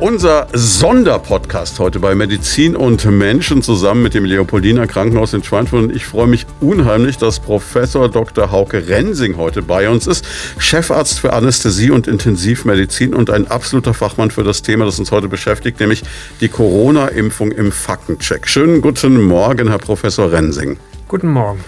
Unser Sonderpodcast heute bei Medizin und Menschen zusammen mit dem Leopoldiner Krankenhaus in Schweinfurt. Und ich freue mich unheimlich, dass Professor Dr. Hauke Rensing heute bei uns ist. Chefarzt für Anästhesie und Intensivmedizin und ein absoluter Fachmann für das Thema, das uns heute beschäftigt, nämlich die Corona-Impfung im Faktencheck. Schönen guten Morgen, Herr Professor Rensing. Guten Morgen.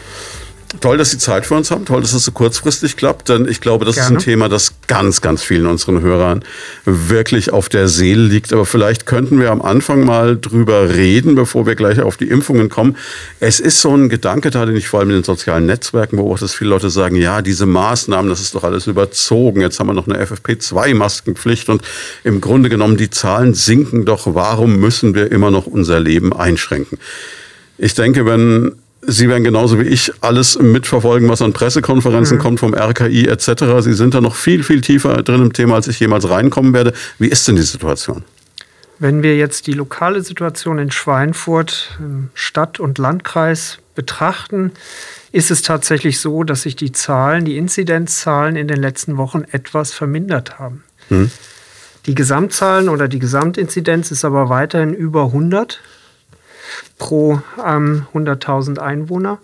Toll, dass Sie Zeit für uns haben. Toll, dass es so kurzfristig klappt. Denn ich glaube, das Gerne. ist ein Thema, das ganz, ganz vielen unseren Hörern wirklich auf der Seele liegt. Aber vielleicht könnten wir am Anfang mal drüber reden, bevor wir gleich auf die Impfungen kommen. Es ist so ein Gedanke da, den ich vor allem in den sozialen Netzwerken beobachte, dass viele Leute sagen, ja, diese Maßnahmen, das ist doch alles überzogen. Jetzt haben wir noch eine FFP2-Maskenpflicht und im Grunde genommen die Zahlen sinken doch. Warum müssen wir immer noch unser Leben einschränken? Ich denke, wenn Sie werden genauso wie ich alles mitverfolgen, was an Pressekonferenzen mhm. kommt vom RKI etc. Sie sind da noch viel, viel tiefer drin im Thema, als ich jemals reinkommen werde. Wie ist denn die Situation? Wenn wir jetzt die lokale Situation in Schweinfurt, Stadt und Landkreis betrachten, ist es tatsächlich so, dass sich die Zahlen, die Inzidenzzahlen in den letzten Wochen etwas vermindert haben. Mhm. Die Gesamtzahlen oder die Gesamtinzidenz ist aber weiterhin über 100 pro ähm, 100.000 Einwohner.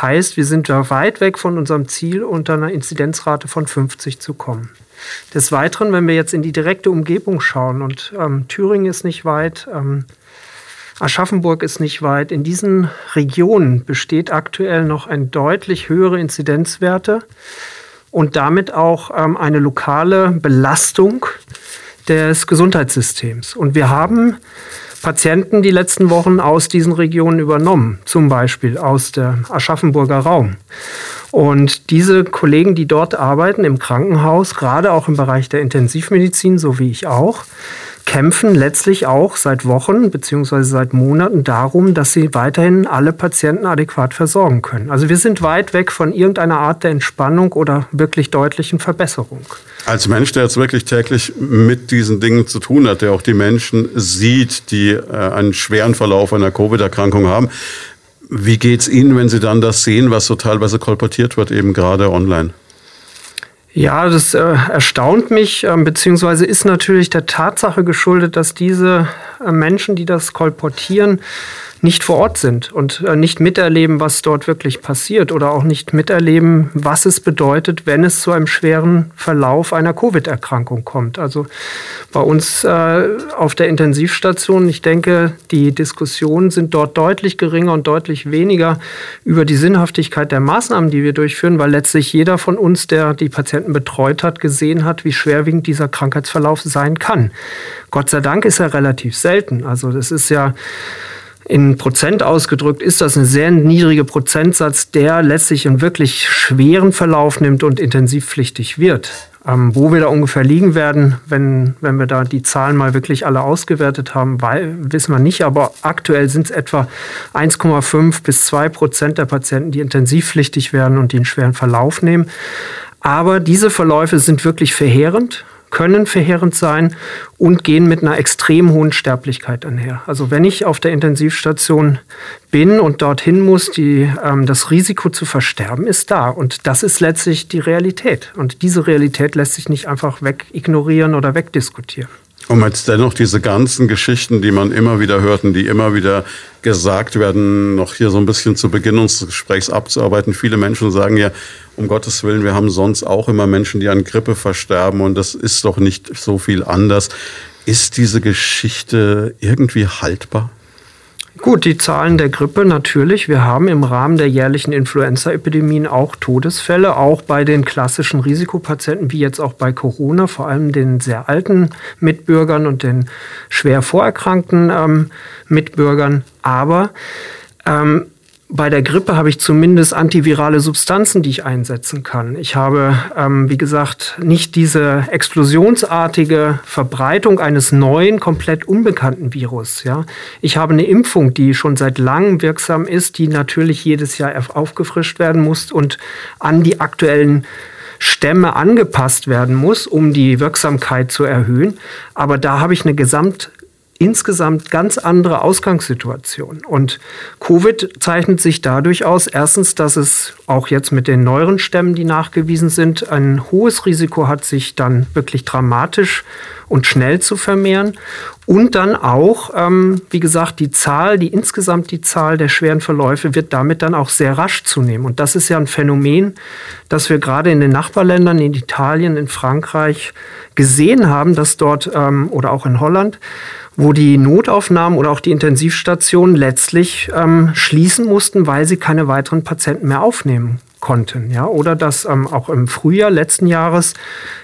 Heißt, wir sind da weit weg von unserem Ziel, unter einer Inzidenzrate von 50 zu kommen. Des Weiteren, wenn wir jetzt in die direkte Umgebung schauen, und ähm, Thüringen ist nicht weit, ähm, Aschaffenburg ist nicht weit, in diesen Regionen besteht aktuell noch eine deutlich höhere Inzidenzwerte und damit auch ähm, eine lokale Belastung des Gesundheitssystems. Und wir haben Patienten die letzten Wochen aus diesen Regionen übernommen, zum Beispiel aus der Aschaffenburger Raum. Und diese Kollegen, die dort arbeiten im Krankenhaus, gerade auch im Bereich der Intensivmedizin, so wie ich auch, kämpfen letztlich auch seit Wochen bzw. seit Monaten darum, dass sie weiterhin alle Patienten adäquat versorgen können. Also wir sind weit weg von irgendeiner Art der Entspannung oder wirklich deutlichen Verbesserung. Als Mensch, der jetzt wirklich täglich mit diesen Dingen zu tun hat, der auch die Menschen sieht, die äh, einen schweren Verlauf einer Covid-Erkrankung haben, wie geht es Ihnen, wenn Sie dann das sehen, was so teilweise kolportiert wird, eben gerade online? Ja, das äh, erstaunt mich, äh, beziehungsweise ist natürlich der Tatsache geschuldet, dass diese Menschen, die das kolportieren, nicht vor Ort sind und äh, nicht miterleben, was dort wirklich passiert oder auch nicht miterleben, was es bedeutet, wenn es zu einem schweren Verlauf einer Covid-Erkrankung kommt. Also bei uns äh, auf der Intensivstation, ich denke, die Diskussionen sind dort deutlich geringer und deutlich weniger über die Sinnhaftigkeit der Maßnahmen, die wir durchführen, weil letztlich jeder von uns, der die Patienten betreut hat, gesehen hat, wie schwerwiegend dieser Krankheitsverlauf sein kann. Gott sei Dank ist er relativ selten. Also das ist ja in Prozent ausgedrückt ist das ein sehr niedriger Prozentsatz, der letztlich einen wirklich schweren Verlauf nimmt und intensivpflichtig wird. Ähm, wo wir da ungefähr liegen werden, wenn, wenn wir da die Zahlen mal wirklich alle ausgewertet haben, weil, wissen wir nicht. Aber aktuell sind es etwa 1,5 bis 2 Prozent der Patienten, die intensivpflichtig werden und einen schweren Verlauf nehmen. Aber diese Verläufe sind wirklich verheerend können verheerend sein und gehen mit einer extrem hohen Sterblichkeit einher. Also wenn ich auf der Intensivstation bin und dorthin muss, die, ähm, das Risiko zu versterben ist da. Und das ist letztlich die Realität. Und diese Realität lässt sich nicht einfach wegignorieren oder wegdiskutieren. Um jetzt dennoch diese ganzen Geschichten, die man immer wieder hört und die immer wieder gesagt werden, noch hier so ein bisschen zu Beginn unseres Gesprächs abzuarbeiten. Viele Menschen sagen ja, um Gottes Willen, wir haben sonst auch immer Menschen, die an Grippe versterben und das ist doch nicht so viel anders. Ist diese Geschichte irgendwie haltbar? Gut, die Zahlen der Grippe natürlich. Wir haben im Rahmen der jährlichen Influenza-Epidemien auch Todesfälle, auch bei den klassischen Risikopatienten, wie jetzt auch bei Corona, vor allem den sehr alten Mitbürgern und den schwer vorerkrankten ähm, Mitbürgern. Aber ähm, bei der Grippe habe ich zumindest antivirale Substanzen, die ich einsetzen kann. Ich habe, ähm, wie gesagt, nicht diese explosionsartige Verbreitung eines neuen, komplett unbekannten Virus. Ja? Ich habe eine Impfung, die schon seit langem wirksam ist, die natürlich jedes Jahr aufgefrischt werden muss und an die aktuellen Stämme angepasst werden muss, um die Wirksamkeit zu erhöhen. Aber da habe ich eine gesamt insgesamt ganz andere Ausgangssituation. Und Covid zeichnet sich dadurch aus, erstens, dass es auch jetzt mit den neueren Stämmen, die nachgewiesen sind, ein hohes Risiko hat, sich dann wirklich dramatisch und schnell zu vermehren. Und dann auch, ähm, wie gesagt, die Zahl, die insgesamt die Zahl der schweren Verläufe wird damit dann auch sehr rasch zunehmen. Und das ist ja ein Phänomen, das wir gerade in den Nachbarländern, in Italien, in Frankreich gesehen haben, dass dort ähm, oder auch in Holland, wo die Notaufnahmen oder auch die Intensivstationen letztlich ähm, schließen mussten, weil sie keine weiteren Patienten mehr aufnehmen konnten. Ja? Oder dass ähm, auch im Frühjahr letzten Jahres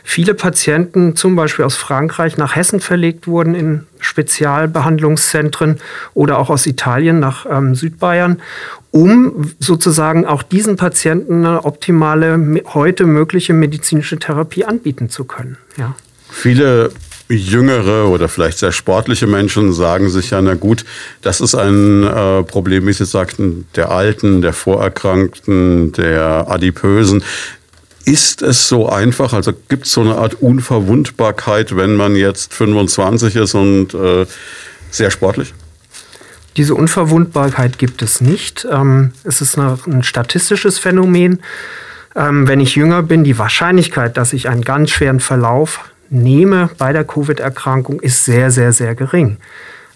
viele Patienten zum Beispiel aus Frankreich nach Hessen verlegt wurden in Spezialbehandlungszentren oder auch aus Italien nach ähm, Südbayern, um sozusagen auch diesen Patienten eine optimale, heute mögliche medizinische Therapie anbieten zu können. Ja. Viele jüngere oder vielleicht sehr sportliche Menschen sagen sich ja, na gut, das ist ein äh, Problem, wie Sie sagten, der Alten, der Vorerkrankten, der Adipösen. Ist es so einfach? Also gibt es so eine Art Unverwundbarkeit, wenn man jetzt 25 ist und äh, sehr sportlich? Diese Unverwundbarkeit gibt es nicht. Ähm, es ist ein statistisches Phänomen. Ähm, wenn ich jünger bin, die Wahrscheinlichkeit, dass ich einen ganz schweren Verlauf nehme bei der Covid-Erkrankung, ist sehr, sehr, sehr gering.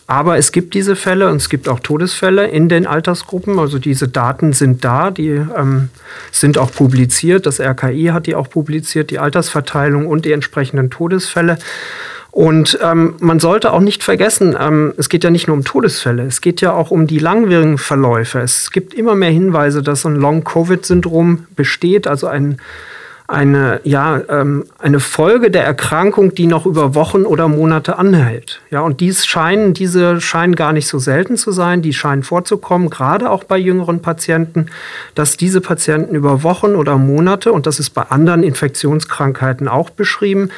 Aber es gibt diese Fälle und es gibt auch Todesfälle in den Altersgruppen. Also diese Daten sind da, die ähm, sind auch publiziert. Das RKI hat die auch publiziert, die Altersverteilung und die entsprechenden Todesfälle. Und ähm, man sollte auch nicht vergessen, ähm, es geht ja nicht nur um Todesfälle, es geht ja auch um die langwierigen Verläufe. Es gibt immer mehr Hinweise, dass ein Long-Covid-Syndrom besteht, also ein eine, ja, ähm, eine Folge der Erkrankung, die noch über Wochen oder Monate anhält. Ja, und dies scheinen, diese scheinen gar nicht so selten zu sein, die scheinen vorzukommen, gerade auch bei jüngeren Patienten, dass diese Patienten über Wochen oder Monate, und das ist bei anderen Infektionskrankheiten auch beschrieben,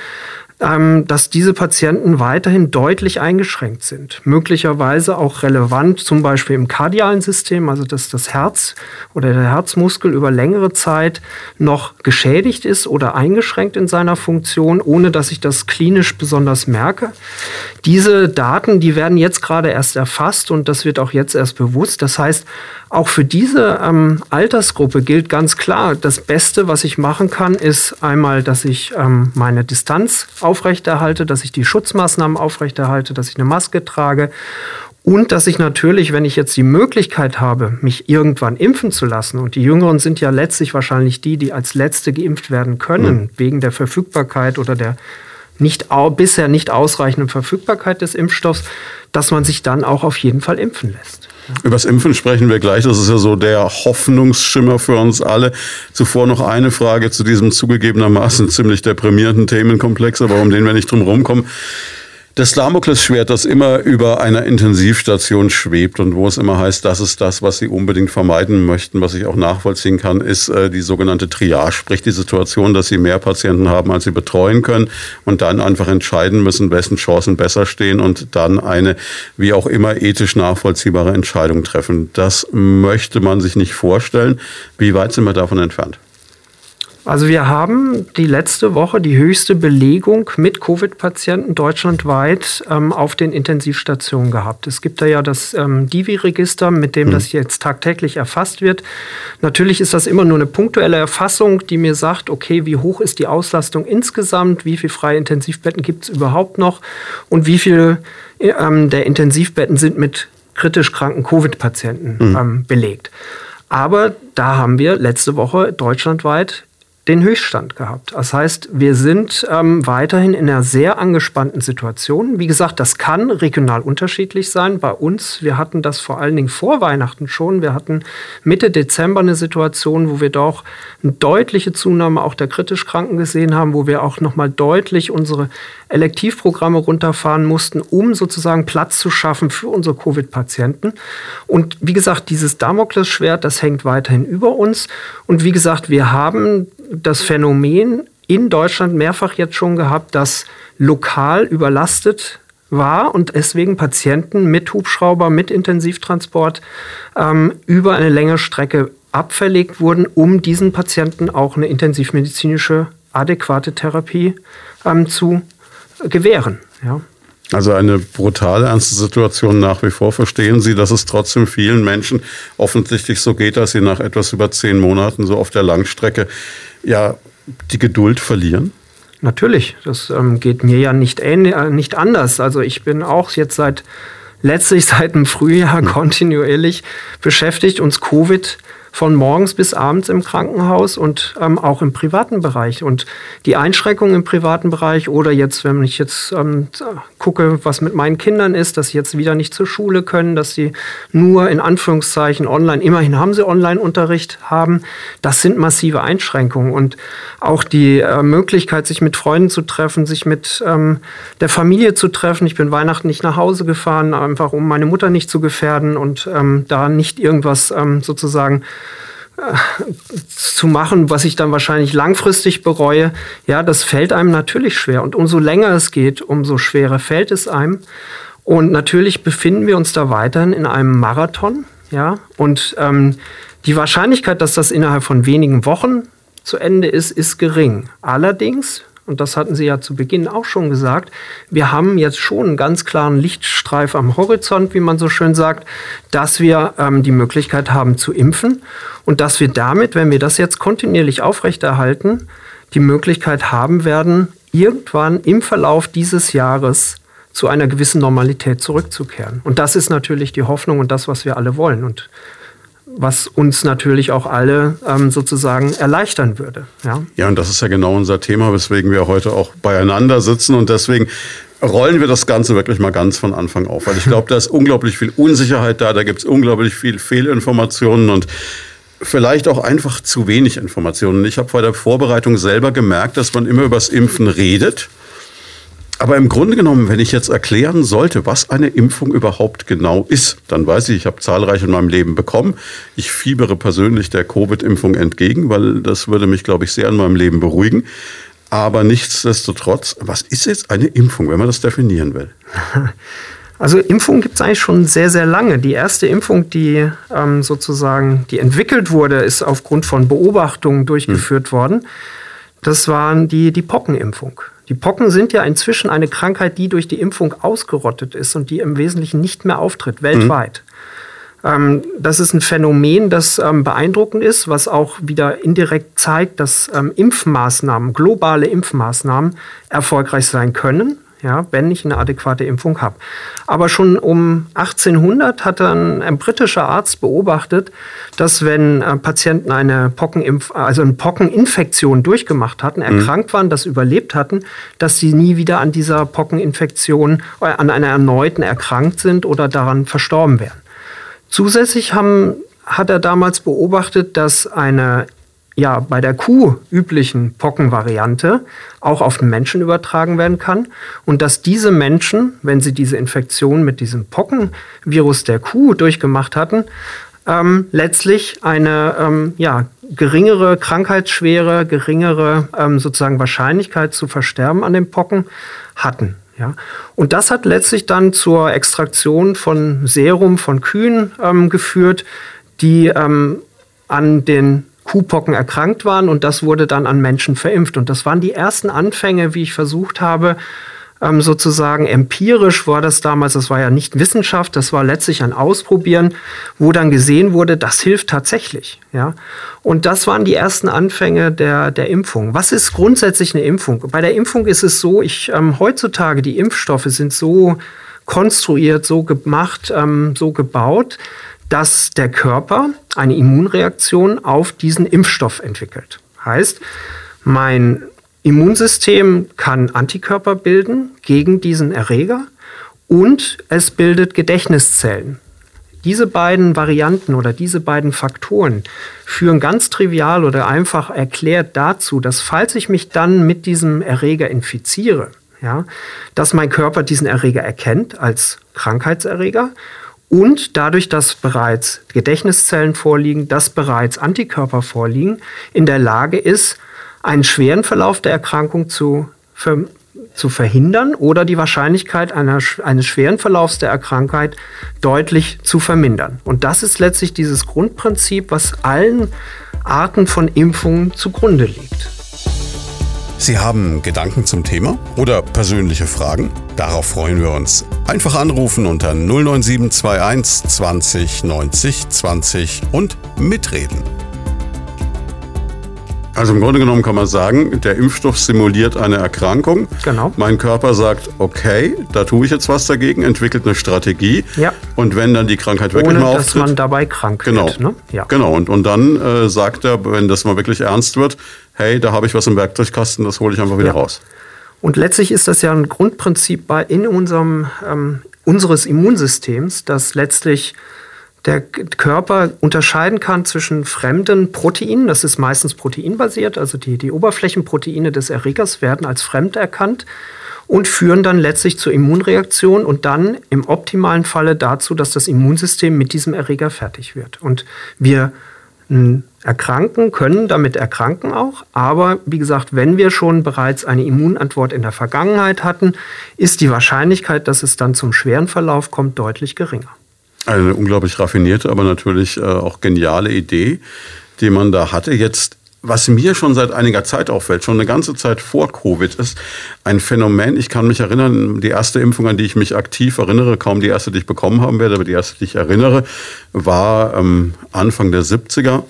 dass diese Patienten weiterhin deutlich eingeschränkt sind. Möglicherweise auch relevant, zum Beispiel im kardialen System, also dass das Herz oder der Herzmuskel über längere Zeit noch geschädigt ist oder eingeschränkt in seiner Funktion, ohne dass ich das klinisch besonders merke. Diese Daten, die werden jetzt gerade erst erfasst und das wird auch jetzt erst bewusst. Das heißt, auch für diese ähm, Altersgruppe gilt ganz klar, das Beste, was ich machen kann, ist einmal, dass ich ähm, meine Distanz aufrechterhalte, dass ich die Schutzmaßnahmen aufrechterhalte, dass ich eine Maske trage und dass ich natürlich, wenn ich jetzt die Möglichkeit habe, mich irgendwann impfen zu lassen, und die Jüngeren sind ja letztlich wahrscheinlich die, die als Letzte geimpft werden können, mhm. wegen der Verfügbarkeit oder der nicht, bisher nicht ausreichenden Verfügbarkeit des Impfstoffs, dass man sich dann auch auf jeden Fall impfen lässt. Über das Impfen sprechen wir gleich. Das ist ja so der Hoffnungsschimmer für uns alle. Zuvor noch eine Frage zu diesem zugegebenermaßen ziemlich deprimierenden Themenkomplex, aber um den wir nicht drum rumkommen. Das Damoklesschwert, das immer über einer Intensivstation schwebt und wo es immer heißt, das ist das, was Sie unbedingt vermeiden möchten, was ich auch nachvollziehen kann, ist äh, die sogenannte Triage, sprich die Situation, dass Sie mehr Patienten haben, als Sie betreuen können und dann einfach entscheiden müssen, wessen Chancen besser stehen und dann eine wie auch immer ethisch nachvollziehbare Entscheidung treffen. Das möchte man sich nicht vorstellen. Wie weit sind wir davon entfernt? Also wir haben die letzte Woche die höchste Belegung mit Covid-Patienten deutschlandweit ähm, auf den Intensivstationen gehabt. Es gibt da ja das ähm, Divi-Register, mit dem mhm. das jetzt tagtäglich erfasst wird. Natürlich ist das immer nur eine punktuelle Erfassung, die mir sagt, okay, wie hoch ist die Auslastung insgesamt, wie viele freie Intensivbetten gibt es überhaupt noch und wie viele ähm, der Intensivbetten sind mit kritisch kranken Covid-Patienten mhm. ähm, belegt. Aber da haben wir letzte Woche deutschlandweit den Höchststand gehabt. Das heißt, wir sind ähm, weiterhin in einer sehr angespannten Situation. Wie gesagt, das kann regional unterschiedlich sein. Bei uns, wir hatten das vor allen Dingen vor Weihnachten schon. Wir hatten Mitte Dezember eine Situation, wo wir doch eine deutliche Zunahme auch der kritisch Kranken gesehen haben, wo wir auch nochmal deutlich unsere Elektivprogramme runterfahren mussten, um sozusagen Platz zu schaffen für unsere Covid-Patienten. Und wie gesagt, dieses Damoklesschwert, das hängt weiterhin über uns. Und wie gesagt, wir haben das Phänomen in Deutschland mehrfach jetzt schon gehabt, dass lokal überlastet war und deswegen Patienten mit Hubschrauber, mit Intensivtransport ähm, über eine längere Strecke abverlegt wurden, um diesen Patienten auch eine intensivmedizinische adäquate Therapie ähm, zu gewähren. Ja. Also eine brutale, ernste Situation nach wie vor. Verstehen Sie, dass es trotzdem vielen Menschen offensichtlich so geht, dass sie nach etwas über zehn Monaten so auf der Langstrecke ja die Geduld verlieren? Natürlich, das ähm, geht mir ja nicht, äh, nicht anders. Also ich bin auch jetzt seit letztlich seit dem Frühjahr kontinuierlich beschäftigt, uns Covid von morgens bis abends im Krankenhaus und ähm, auch im privaten Bereich. Und die Einschränkungen im privaten Bereich oder jetzt, wenn ich jetzt ähm, gucke, was mit meinen Kindern ist, dass sie jetzt wieder nicht zur Schule können, dass sie nur in Anführungszeichen online, immerhin haben sie Online-Unterricht haben, das sind massive Einschränkungen. Und auch die äh, Möglichkeit, sich mit Freunden zu treffen, sich mit ähm, der Familie zu treffen. Ich bin Weihnachten nicht nach Hause gefahren, einfach um meine Mutter nicht zu gefährden und ähm, da nicht irgendwas ähm, sozusagen zu machen, was ich dann wahrscheinlich langfristig bereue, ja, das fällt einem natürlich schwer. Und umso länger es geht, umso schwerer fällt es einem. Und natürlich befinden wir uns da weiterhin in einem Marathon, ja. Und ähm, die Wahrscheinlichkeit, dass das innerhalb von wenigen Wochen zu Ende ist, ist gering. Allerdings und das hatten Sie ja zu Beginn auch schon gesagt, wir haben jetzt schon einen ganz klaren Lichtstreif am Horizont, wie man so schön sagt, dass wir ähm, die Möglichkeit haben zu impfen und dass wir damit, wenn wir das jetzt kontinuierlich aufrechterhalten, die Möglichkeit haben werden, irgendwann im Verlauf dieses Jahres zu einer gewissen Normalität zurückzukehren. Und das ist natürlich die Hoffnung und das, was wir alle wollen. Und was uns natürlich auch alle ähm, sozusagen erleichtern würde. Ja? ja, und das ist ja genau unser Thema, weswegen wir heute auch beieinander sitzen und deswegen rollen wir das Ganze wirklich mal ganz von Anfang auf, weil ich glaube, da ist unglaublich viel Unsicherheit da, da gibt es unglaublich viel Fehlinformationen und vielleicht auch einfach zu wenig Informationen. Ich habe bei der Vorbereitung selber gemerkt, dass man immer über das Impfen redet aber im Grunde genommen, wenn ich jetzt erklären sollte, was eine Impfung überhaupt genau ist, dann weiß ich, ich habe zahlreich in meinem Leben bekommen. Ich fiebere persönlich der Covid-Impfung entgegen, weil das würde mich, glaube ich, sehr in meinem Leben beruhigen. Aber nichtsdestotrotz, was ist jetzt eine Impfung, wenn man das definieren will? Also Impfung gibt es eigentlich schon sehr, sehr lange. Die erste Impfung, die ähm, sozusagen, die entwickelt wurde, ist aufgrund von Beobachtungen durchgeführt hm. worden. Das waren die, die Pockenimpfung. Die Pocken sind ja inzwischen eine Krankheit, die durch die Impfung ausgerottet ist und die im Wesentlichen nicht mehr auftritt, weltweit. Mhm. Das ist ein Phänomen, das ähm, beeindruckend ist, was auch wieder indirekt zeigt, dass ähm, Impfmaßnahmen, globale Impfmaßnahmen erfolgreich sein können ja, wenn ich eine adäquate Impfung habe. Aber schon um 1800 hat dann ein britischer Arzt beobachtet, dass wenn äh, Patienten eine, Pockenimpf also eine Pockeninfektion durchgemacht hatten, mhm. erkrankt waren, das überlebt hatten, dass sie nie wieder an dieser Pockeninfektion, äh, an einer erneuten erkrankt sind oder daran verstorben wären. Zusätzlich haben, hat er damals beobachtet, dass eine ja bei der Kuh üblichen Pockenvariante auch auf den Menschen übertragen werden kann und dass diese Menschen, wenn sie diese Infektion mit diesem Pockenvirus der Kuh durchgemacht hatten, ähm, letztlich eine ähm, ja, geringere Krankheitsschwere, geringere ähm, sozusagen Wahrscheinlichkeit zu versterben an den Pocken hatten. Ja? Und das hat letztlich dann zur Extraktion von Serum von Kühen ähm, geführt, die ähm, an den Kuhpocken erkrankt waren und das wurde dann an Menschen verimpft. Und das waren die ersten Anfänge, wie ich versucht habe, ähm, sozusagen empirisch war das damals, das war ja nicht Wissenschaft, das war letztlich ein Ausprobieren, wo dann gesehen wurde, das hilft tatsächlich. Ja? Und das waren die ersten Anfänge der, der Impfung. Was ist grundsätzlich eine Impfung? Bei der Impfung ist es so, ich ähm, heutzutage, die Impfstoffe sind so konstruiert, so gemacht, ähm, so gebaut, dass der Körper eine Immunreaktion auf diesen Impfstoff entwickelt. Heißt, mein Immunsystem kann Antikörper bilden gegen diesen Erreger und es bildet Gedächtniszellen. Diese beiden Varianten oder diese beiden Faktoren führen ganz trivial oder einfach erklärt dazu, dass falls ich mich dann mit diesem Erreger infiziere, ja, dass mein Körper diesen Erreger erkennt als Krankheitserreger und dadurch, dass bereits Gedächtniszellen vorliegen, dass bereits Antikörper vorliegen, in der Lage ist, einen schweren Verlauf der Erkrankung zu, ver zu verhindern oder die Wahrscheinlichkeit einer, eines schweren Verlaufs der Erkrankheit deutlich zu vermindern. Und das ist letztlich dieses Grundprinzip, was allen Arten von Impfungen zugrunde liegt. Sie haben Gedanken zum Thema oder persönliche Fragen? Darauf freuen wir uns. Einfach anrufen unter 09721 20 90 20 und mitreden. Also im Grunde genommen kann man sagen, der Impfstoff simuliert eine Erkrankung. Genau. Mein Körper sagt, okay, da tue ich jetzt was dagegen, entwickelt eine Strategie. Ja. Und wenn dann die Krankheit wirklich Ohne, mal auftritt. dass man dabei krank genau, wird. Ne? Ja. Genau. Und, und dann äh, sagt er, wenn das mal wirklich ernst wird, hey, da habe ich was im Werkzeugkasten, das hole ich einfach wieder ja. raus. Und letztlich ist das ja ein Grundprinzip bei, in unserem, ähm, unseres Immunsystems, dass letztlich der Körper unterscheiden kann zwischen fremden Proteinen, das ist meistens proteinbasiert, also die, die Oberflächenproteine des Erregers werden als fremd erkannt und führen dann letztlich zur Immunreaktion und dann im optimalen Falle dazu, dass das Immunsystem mit diesem Erreger fertig wird. Und wir erkranken, können damit erkranken auch. Aber wie gesagt, wenn wir schon bereits eine Immunantwort in der Vergangenheit hatten, ist die Wahrscheinlichkeit, dass es dann zum schweren Verlauf kommt, deutlich geringer. Eine unglaublich raffinierte, aber natürlich äh, auch geniale Idee, die man da hatte. Jetzt was mir schon seit einiger Zeit auffällt, schon eine ganze Zeit vor Covid, ist ein Phänomen. Ich kann mich erinnern, die erste Impfung, an die ich mich aktiv erinnere, kaum die erste, die ich bekommen haben werde, aber die erste, die ich erinnere, war ähm, Anfang der 70er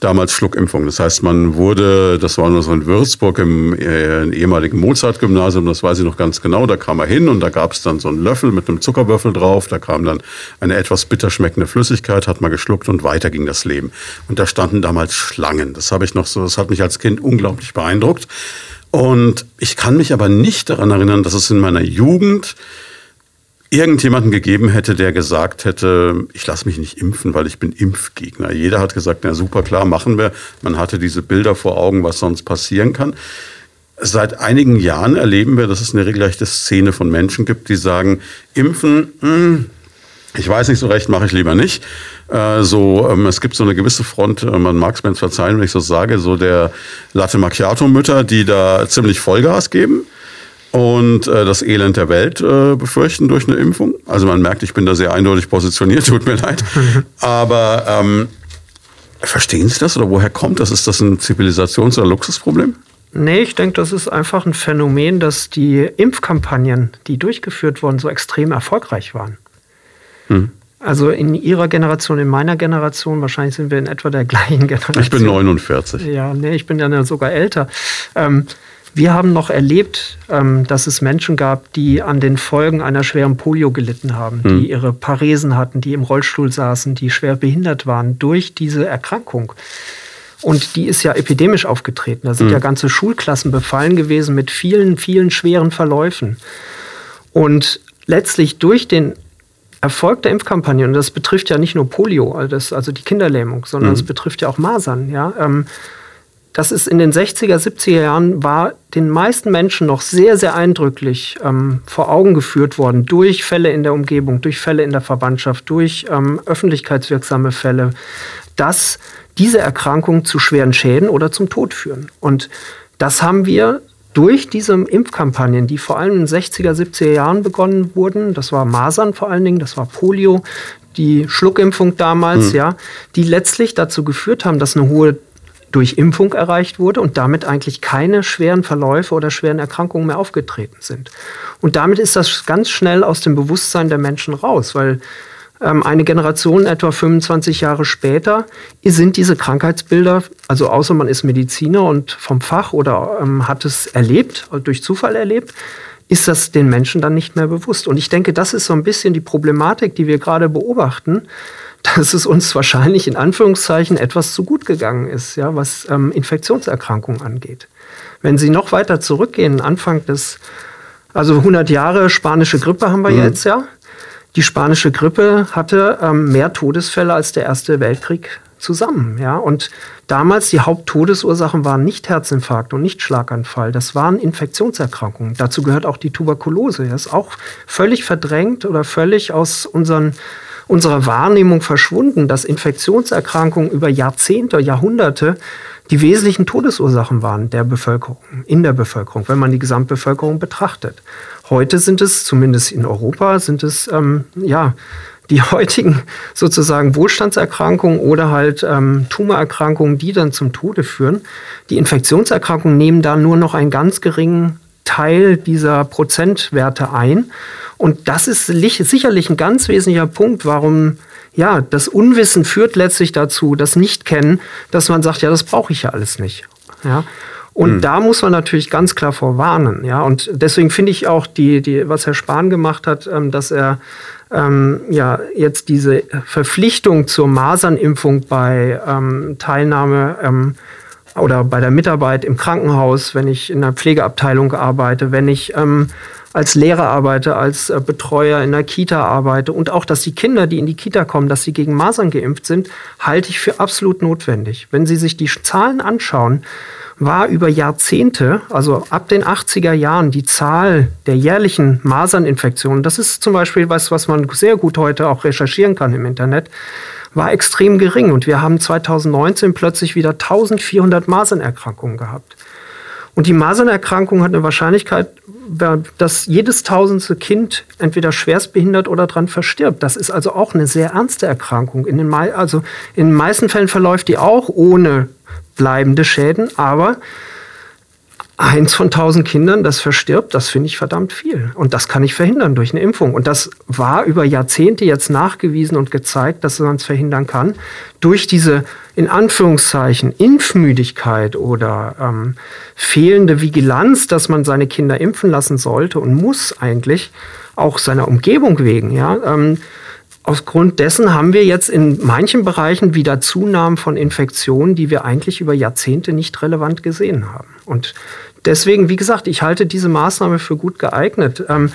damals Schluckimpfung. Das heißt, man wurde, das war nur so in Würzburg im, äh, ehemaligen Mozart-Gymnasium, das weiß ich noch ganz genau, da kam er hin und da gab es dann so einen Löffel mit einem Zuckerwürfel drauf, da kam dann eine etwas bitter schmeckende Flüssigkeit, hat man geschluckt und weiter ging das Leben. Und da standen damals Schlangen. Das habe ich noch so, das hat mich als Kind unglaublich beeindruckt. Und ich kann mich aber nicht daran erinnern, dass es in meiner Jugend irgendjemanden gegeben hätte, der gesagt hätte, ich lasse mich nicht impfen, weil ich bin Impfgegner. Jeder hat gesagt, na super, klar, machen wir. Man hatte diese Bilder vor Augen, was sonst passieren kann. Seit einigen Jahren erleben wir, dass es eine regelrechte Szene von Menschen gibt, die sagen, impfen, mh, hm, ich weiß nicht so recht, mache ich lieber nicht. Äh, so, ähm, es gibt so eine gewisse Front, äh, man mag es mir verzeihen, wenn ich so sage, so der Latte Macchiato-Mütter, die da ziemlich Vollgas geben und äh, das Elend der Welt äh, befürchten durch eine Impfung. Also man merkt, ich bin da sehr eindeutig positioniert, tut mir leid. Aber ähm, verstehen Sie das oder woher kommt das? Ist das ein Zivilisations- oder Luxusproblem? Nee, ich denke, das ist einfach ein Phänomen, dass die Impfkampagnen, die durchgeführt wurden, so extrem erfolgreich waren. Hm. Also in Ihrer Generation, in meiner Generation, wahrscheinlich sind wir in etwa der gleichen Generation. Ich bin 49. Ja, nee, ich bin ja sogar älter. Ähm, wir haben noch erlebt, ähm, dass es Menschen gab, die an den Folgen einer schweren Polio gelitten haben, mhm. die ihre Paresen hatten, die im Rollstuhl saßen, die schwer behindert waren durch diese Erkrankung. Und die ist ja epidemisch aufgetreten. Da sind mhm. ja ganze Schulklassen befallen gewesen mit vielen, vielen schweren Verläufen. Und letztlich durch den Erfolg der Impfkampagne, und das betrifft ja nicht nur Polio, also, das, also die Kinderlähmung, sondern es mhm. betrifft ja auch Masern, ja, ähm, das ist in den 60er, 70er Jahren war den meisten Menschen noch sehr, sehr eindrücklich ähm, vor Augen geführt worden durch Fälle in der Umgebung, durch Fälle in der Verwandtschaft, durch ähm, öffentlichkeitswirksame Fälle, dass diese Erkrankungen zu schweren Schäden oder zum Tod führen. Und das haben wir durch diese Impfkampagnen, die vor allem in den 60er, 70er Jahren begonnen wurden, das war Masern vor allen Dingen, das war Polio, die Schluckimpfung damals, mhm. ja, die letztlich dazu geführt haben, dass eine hohe durch Impfung erreicht wurde und damit eigentlich keine schweren Verläufe oder schweren Erkrankungen mehr aufgetreten sind. Und damit ist das ganz schnell aus dem Bewusstsein der Menschen raus, weil ähm, eine Generation etwa 25 Jahre später sind diese Krankheitsbilder, also außer man ist Mediziner und vom Fach oder ähm, hat es erlebt, durch Zufall erlebt, ist das den Menschen dann nicht mehr bewusst. Und ich denke, das ist so ein bisschen die Problematik, die wir gerade beobachten, dass es uns wahrscheinlich in Anführungszeichen etwas zu gut gegangen ist, ja, was ähm, Infektionserkrankungen angeht. Wenn Sie noch weiter zurückgehen, Anfang des, also 100 Jahre spanische Grippe haben wir mhm. jetzt, ja. Die spanische Grippe hatte ähm, mehr Todesfälle als der Erste Weltkrieg zusammen, ja. Und damals die Haupttodesursachen waren nicht Herzinfarkt und nicht Schlaganfall, das waren Infektionserkrankungen. Dazu gehört auch die Tuberkulose. Das ist auch völlig verdrängt oder völlig aus unseren unserer Wahrnehmung verschwunden, dass Infektionserkrankungen über Jahrzehnte, Jahrhunderte die wesentlichen Todesursachen waren der Bevölkerung, in der Bevölkerung, wenn man die Gesamtbevölkerung betrachtet. Heute sind es, zumindest in Europa, sind es ähm, ja die heutigen sozusagen Wohlstandserkrankungen oder halt ähm, Tumorerkrankungen, die dann zum Tode führen, die Infektionserkrankungen nehmen da nur noch einen ganz geringen Teil dieser Prozentwerte ein. Und das ist sicherlich ein ganz wesentlicher Punkt, warum ja, das Unwissen führt letztlich dazu, das Nicht-Kennen, dass man sagt, ja, das brauche ich ja alles nicht. Ja. Und mhm. da muss man natürlich ganz klar vorwarnen. Ja. Und deswegen finde ich auch, die, die, was Herr Spahn gemacht hat, ähm, dass er ähm, ja, jetzt diese Verpflichtung zur Masernimpfung bei ähm, Teilnahme ähm, oder bei der Mitarbeit im Krankenhaus, wenn ich in der Pflegeabteilung arbeite, wenn ich ähm, als Lehrer arbeite, als äh, Betreuer in der Kita arbeite und auch, dass die Kinder, die in die Kita kommen, dass sie gegen Masern geimpft sind, halte ich für absolut notwendig. Wenn Sie sich die Zahlen anschauen, war über Jahrzehnte, also ab den 80er Jahren, die Zahl der jährlichen Maserninfektionen, das ist zum Beispiel was, was man sehr gut heute auch recherchieren kann im Internet, war extrem gering. Und wir haben 2019 plötzlich wieder 1400 Masernerkrankungen gehabt. Und die Masernerkrankung hat eine Wahrscheinlichkeit, dass jedes tausendste Kind entweder schwerstbehindert oder daran verstirbt. Das ist also auch eine sehr ernste Erkrankung. In den, also in den meisten Fällen verläuft die auch ohne bleibende Schäden, aber eins von tausend Kindern, das verstirbt, das finde ich verdammt viel. Und das kann ich verhindern durch eine Impfung. Und das war über Jahrzehnte jetzt nachgewiesen und gezeigt, dass man es verhindern kann. Durch diese, in Anführungszeichen, Impfmüdigkeit oder ähm, fehlende Vigilanz, dass man seine Kinder impfen lassen sollte und muss eigentlich, auch seiner Umgebung wegen, ja, ähm, Aufgrund dessen haben wir jetzt in manchen Bereichen wieder Zunahmen von Infektionen, die wir eigentlich über Jahrzehnte nicht relevant gesehen haben. Und deswegen, wie gesagt, ich halte diese Maßnahme für gut geeignet. Ähm,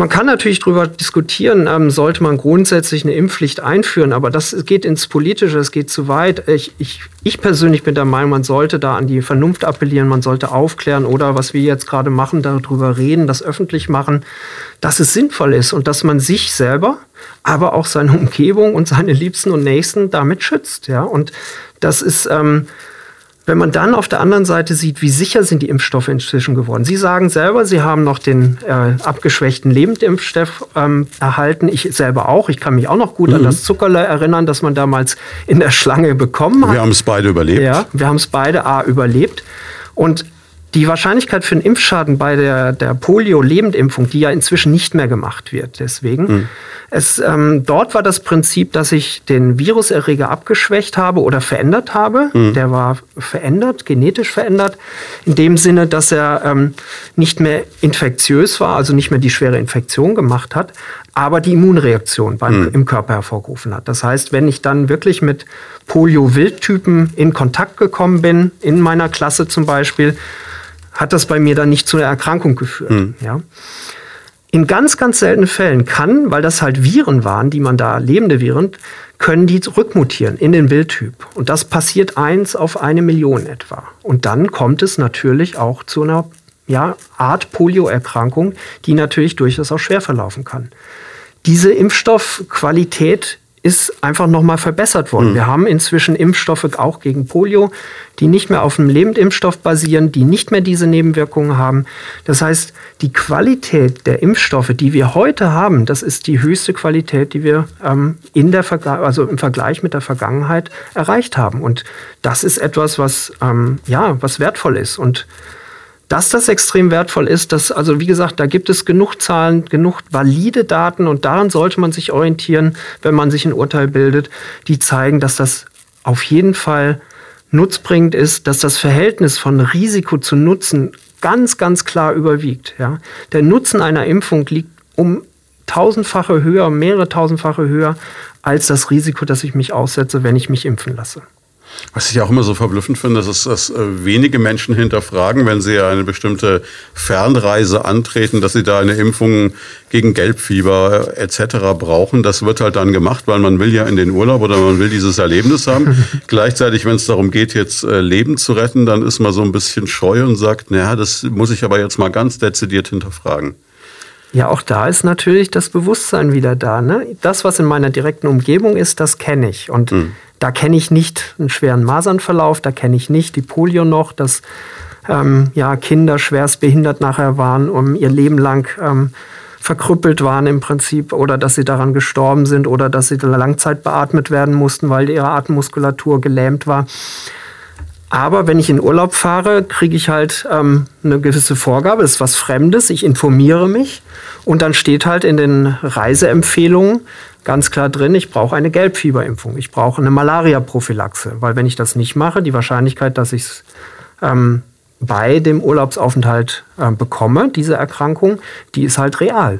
man kann natürlich darüber diskutieren, ähm, sollte man grundsätzlich eine Impfpflicht einführen, aber das geht ins Politische, es geht zu weit. Ich, ich, ich persönlich bin der Meinung, man sollte da an die Vernunft appellieren, man sollte aufklären oder was wir jetzt gerade machen, darüber reden, das öffentlich machen, dass es sinnvoll ist und dass man sich selber, aber auch seine Umgebung und seine Liebsten und Nächsten damit schützt. Ja? Und das ist... Ähm, wenn man dann auf der anderen Seite sieht, wie sicher sind die Impfstoffe inzwischen geworden. Sie sagen selber, Sie haben noch den äh, abgeschwächten Lebendimpfstoff ähm, erhalten. Ich selber auch. Ich kann mich auch noch gut mhm. an das Zuckerle erinnern, das man damals in der Schlange bekommen hat. Wir haben es beide überlebt. Ja, wir haben es beide A überlebt. Und die Wahrscheinlichkeit für einen Impfschaden bei der, der Polio-Lebendimpfung, die ja inzwischen nicht mehr gemacht wird, deswegen, mhm. es, ähm, dort war das Prinzip, dass ich den Viruserreger abgeschwächt habe oder verändert habe. Mhm. Der war verändert, genetisch verändert, in dem Sinne, dass er ähm, nicht mehr infektiös war, also nicht mehr die schwere Infektion gemacht hat, aber die Immunreaktion beim, mhm. im Körper hervorgerufen hat. Das heißt, wenn ich dann wirklich mit Polio-Wildtypen in Kontakt gekommen bin, in meiner Klasse zum Beispiel, hat das bei mir dann nicht zu einer Erkrankung geführt. Mhm. Ja. In ganz, ganz seltenen Fällen kann, weil das halt Viren waren, die man da, lebende Viren, können die rückmutieren in den Wildtyp. Und das passiert eins auf eine Million etwa. Und dann kommt es natürlich auch zu einer ja, Art Polioerkrankung, die natürlich durchaus auch schwer verlaufen kann. Diese Impfstoffqualität ist einfach nochmal verbessert worden. Mhm. Wir haben inzwischen Impfstoffe auch gegen Polio, die nicht mehr auf einem Lebendimpfstoff basieren, die nicht mehr diese Nebenwirkungen haben. Das heißt, die Qualität der Impfstoffe, die wir heute haben, das ist die höchste Qualität, die wir ähm, in der also im Vergleich mit der Vergangenheit erreicht haben. Und das ist etwas, was ähm, ja was wertvoll ist und dass das extrem wertvoll ist, dass, also wie gesagt, da gibt es genug Zahlen, genug valide Daten und daran sollte man sich orientieren, wenn man sich ein Urteil bildet, die zeigen, dass das auf jeden Fall nutzbringend ist, dass das Verhältnis von Risiko zu Nutzen ganz, ganz klar überwiegt. Ja? Der Nutzen einer Impfung liegt um tausendfache höher, mehrere tausendfache höher als das Risiko, das ich mich aussetze, wenn ich mich impfen lasse. Was ich auch immer so verblüffend finde, ist, dass äh, wenige Menschen hinterfragen, wenn sie eine bestimmte Fernreise antreten, dass sie da eine Impfung gegen Gelbfieber äh, etc. brauchen. Das wird halt dann gemacht, weil man will ja in den Urlaub oder man will dieses Erlebnis haben. Gleichzeitig, wenn es darum geht, jetzt äh, Leben zu retten, dann ist man so ein bisschen scheu und sagt, naja, das muss ich aber jetzt mal ganz dezidiert hinterfragen. Ja, auch da ist natürlich das Bewusstsein wieder da. Ne? Das, was in meiner direkten Umgebung ist, das kenne ich. Und mhm. Da kenne ich nicht einen schweren Masernverlauf, da kenne ich nicht die Polio noch, dass ähm, ja, Kinder schwerst behindert nachher waren, um ihr Leben lang ähm, verkrüppelt waren im Prinzip oder dass sie daran gestorben sind oder dass sie Langzeit beatmet werden mussten, weil ihre Atemmuskulatur gelähmt war. Aber wenn ich in Urlaub fahre, kriege ich halt ähm, eine gewisse Vorgabe, das ist was Fremdes, ich informiere mich. Und dann steht halt in den Reiseempfehlungen ganz klar drin, ich brauche eine Gelbfieberimpfung, ich brauche eine Malaria-Prophylaxe, weil wenn ich das nicht mache, die Wahrscheinlichkeit, dass ich es ähm, bei dem Urlaubsaufenthalt äh, bekomme, diese Erkrankung, die ist halt real.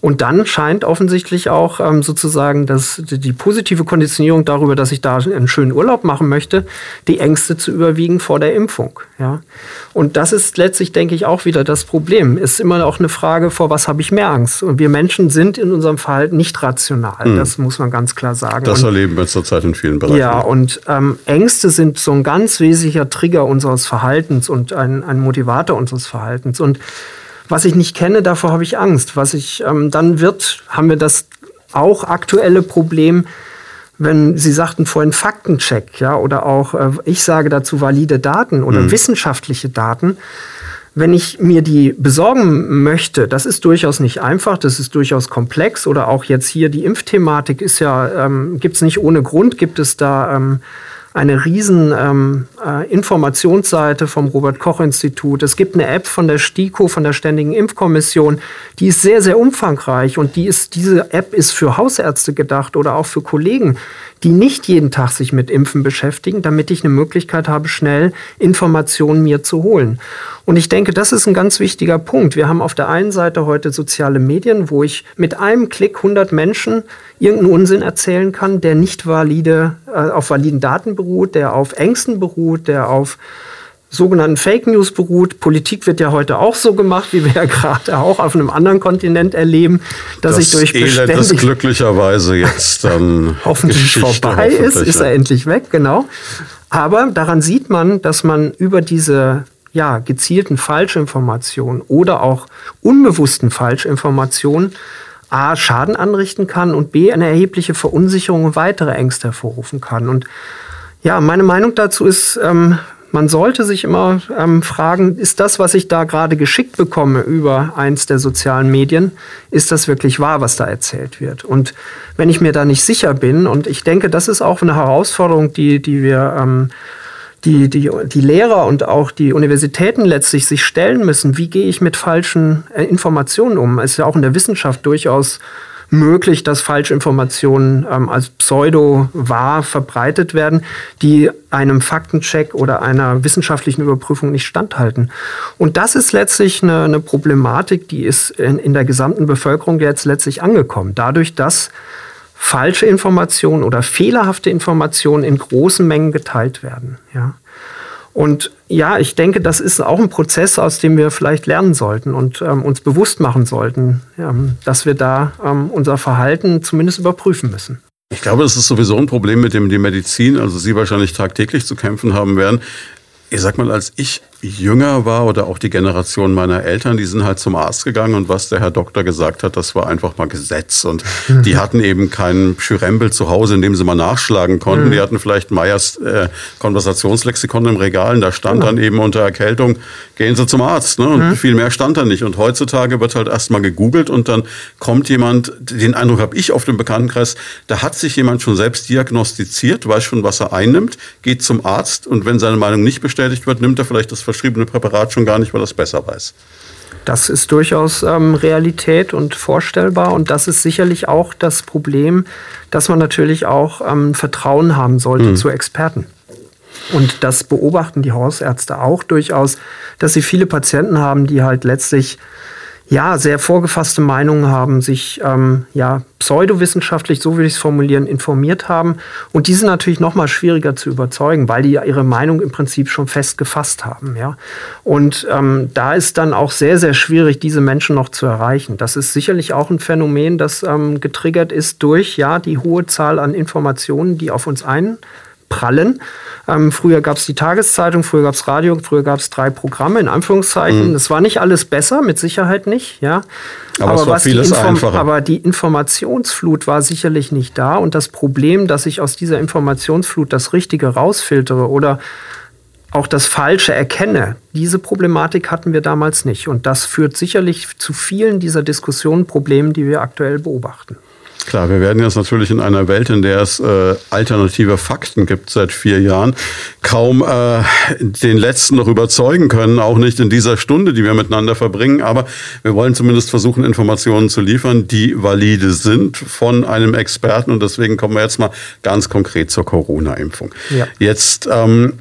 Und dann scheint offensichtlich auch ähm, sozusagen das, die positive Konditionierung darüber, dass ich da einen schönen Urlaub machen möchte, die Ängste zu überwiegen vor der Impfung. Ja? Und das ist letztlich, denke ich, auch wieder das Problem. Es ist immer auch eine Frage, vor was habe ich mehr Angst? Und wir Menschen sind in unserem Verhalten nicht rational. Mhm. Das muss man ganz klar sagen. Das und, erleben wir zurzeit in vielen Bereichen. Ja, und ähm, Ängste sind so ein ganz wesentlicher Trigger unseres Verhaltens und ein, ein Motivator unseres Verhaltens. Und was ich nicht kenne, davor habe ich Angst. Was ich ähm, dann wird, haben wir das auch aktuelle Problem, wenn Sie sagten vorhin Faktencheck, ja, oder auch äh, ich sage dazu valide Daten oder mhm. wissenschaftliche Daten. Wenn ich mir die besorgen möchte, das ist durchaus nicht einfach, das ist durchaus komplex. Oder auch jetzt hier die Impfthematik ist ja, ähm, gibt es nicht ohne Grund, gibt es da ähm, eine riesen ähm, äh, Informationsseite vom Robert Koch Institut. Es gibt eine App von der STIKO, von der Ständigen Impfkommission, die ist sehr, sehr umfangreich und die ist, diese App ist für Hausärzte gedacht oder auch für Kollegen, die nicht jeden Tag sich mit Impfen beschäftigen, damit ich eine Möglichkeit habe, schnell Informationen mir zu holen. Und ich denke, das ist ein ganz wichtiger Punkt. Wir haben auf der einen Seite heute soziale Medien, wo ich mit einem Klick 100 Menschen irgendeinen Unsinn erzählen kann, der nicht valide, äh, auf validen Daten beruht, der auf Ängsten beruht, der auf sogenannten Fake News beruht. Politik wird ja heute auch so gemacht, wie wir ja gerade auch auf einem anderen Kontinent erleben, dass das ich durch Elend, das glücklicherweise jetzt dann hoffentlich vorbei hoffentlich, ist, ist er endlich weg, genau. Aber daran sieht man, dass man über diese ja, gezielten Falschinformationen oder auch unbewussten Falschinformationen A, Schaden anrichten kann und B, eine erhebliche Verunsicherung und weitere Ängste hervorrufen kann. Und ja, meine Meinung dazu ist, ähm, man sollte sich immer ähm, fragen, ist das, was ich da gerade geschickt bekomme über eins der sozialen Medien, ist das wirklich wahr, was da erzählt wird? Und wenn ich mir da nicht sicher bin, und ich denke, das ist auch eine Herausforderung, die, die wir, ähm, die, die, die Lehrer und auch die Universitäten letztlich sich stellen müssen, wie gehe ich mit falschen äh, Informationen um? Es ist ja auch in der Wissenschaft durchaus möglich, dass Falschinformationen ähm, als pseudo-wahr verbreitet werden, die einem Faktencheck oder einer wissenschaftlichen Überprüfung nicht standhalten. Und das ist letztlich eine, eine Problematik, die ist in, in der gesamten Bevölkerung jetzt letztlich angekommen. Dadurch, dass falsche Informationen oder fehlerhafte Informationen in großen Mengen geteilt werden. Ja. Und ja, ich denke, das ist auch ein Prozess, aus dem wir vielleicht lernen sollten und ähm, uns bewusst machen sollten, ähm, dass wir da ähm, unser Verhalten zumindest überprüfen müssen. Ich glaube, das ist sowieso ein Problem, mit dem die Medizin, also Sie wahrscheinlich tagtäglich zu kämpfen haben werden. Ich sag mal, als ich jünger war oder auch die Generation meiner Eltern, die sind halt zum Arzt gegangen und was der Herr Doktor gesagt hat, das war einfach mal Gesetz. Und die hatten eben keinen Schürembel zu Hause, in dem sie mal nachschlagen konnten. Mhm. Die hatten vielleicht Meyers äh, Konversationslexikon im Regal und da stand genau. dann eben unter Erkältung, gehen Sie zum Arzt. Ne? Und mhm. viel mehr stand da nicht. Und heutzutage wird halt erstmal gegoogelt und dann kommt jemand, den Eindruck habe ich auf dem Bekanntenkreis, da hat sich jemand schon selbst diagnostiziert, weiß schon, was er einnimmt, geht zum Arzt und wenn seine Meinung nicht bestätigt wird, nimmt er vielleicht das verschriebene Präparat schon gar nicht, weil er es besser weiß. Das ist durchaus ähm, Realität und vorstellbar. Und das ist sicherlich auch das Problem, dass man natürlich auch ähm, Vertrauen haben sollte mhm. zu Experten. Und das beobachten die Hausärzte auch durchaus, dass sie viele Patienten haben, die halt letztlich ja, sehr vorgefasste Meinungen haben, sich ähm, ja, pseudowissenschaftlich, so würde ich es formulieren, informiert haben. Und die sind natürlich noch mal schwieriger zu überzeugen, weil die ja ihre Meinung im Prinzip schon fest gefasst haben. Ja? Und ähm, da ist dann auch sehr, sehr schwierig, diese Menschen noch zu erreichen. Das ist sicherlich auch ein Phänomen, das ähm, getriggert ist durch ja, die hohe Zahl an Informationen, die auf uns einprallen. Ähm, früher gab es die Tageszeitung, früher gab es Radio, früher gab es drei Programme, in Anführungszeichen. Mhm. Das war nicht alles besser, mit Sicherheit nicht, ja. Aber, aber, es war vieles einfacher. aber die Informationsflut war sicherlich nicht da. Und das Problem, dass ich aus dieser Informationsflut das Richtige rausfiltere oder auch das Falsche erkenne. Diese Problematik hatten wir damals nicht. Und das führt sicherlich zu vielen dieser Diskussionen, Problemen, die wir aktuell beobachten. Klar, wir werden jetzt natürlich in einer Welt, in der es äh, alternative Fakten gibt seit vier Jahren, kaum äh, den letzten noch überzeugen können, auch nicht in dieser Stunde, die wir miteinander verbringen. Aber wir wollen zumindest versuchen, Informationen zu liefern, die valide sind von einem Experten. Und deswegen kommen wir jetzt mal ganz konkret zur Corona-Impfung. Ja. Jetzt ähm,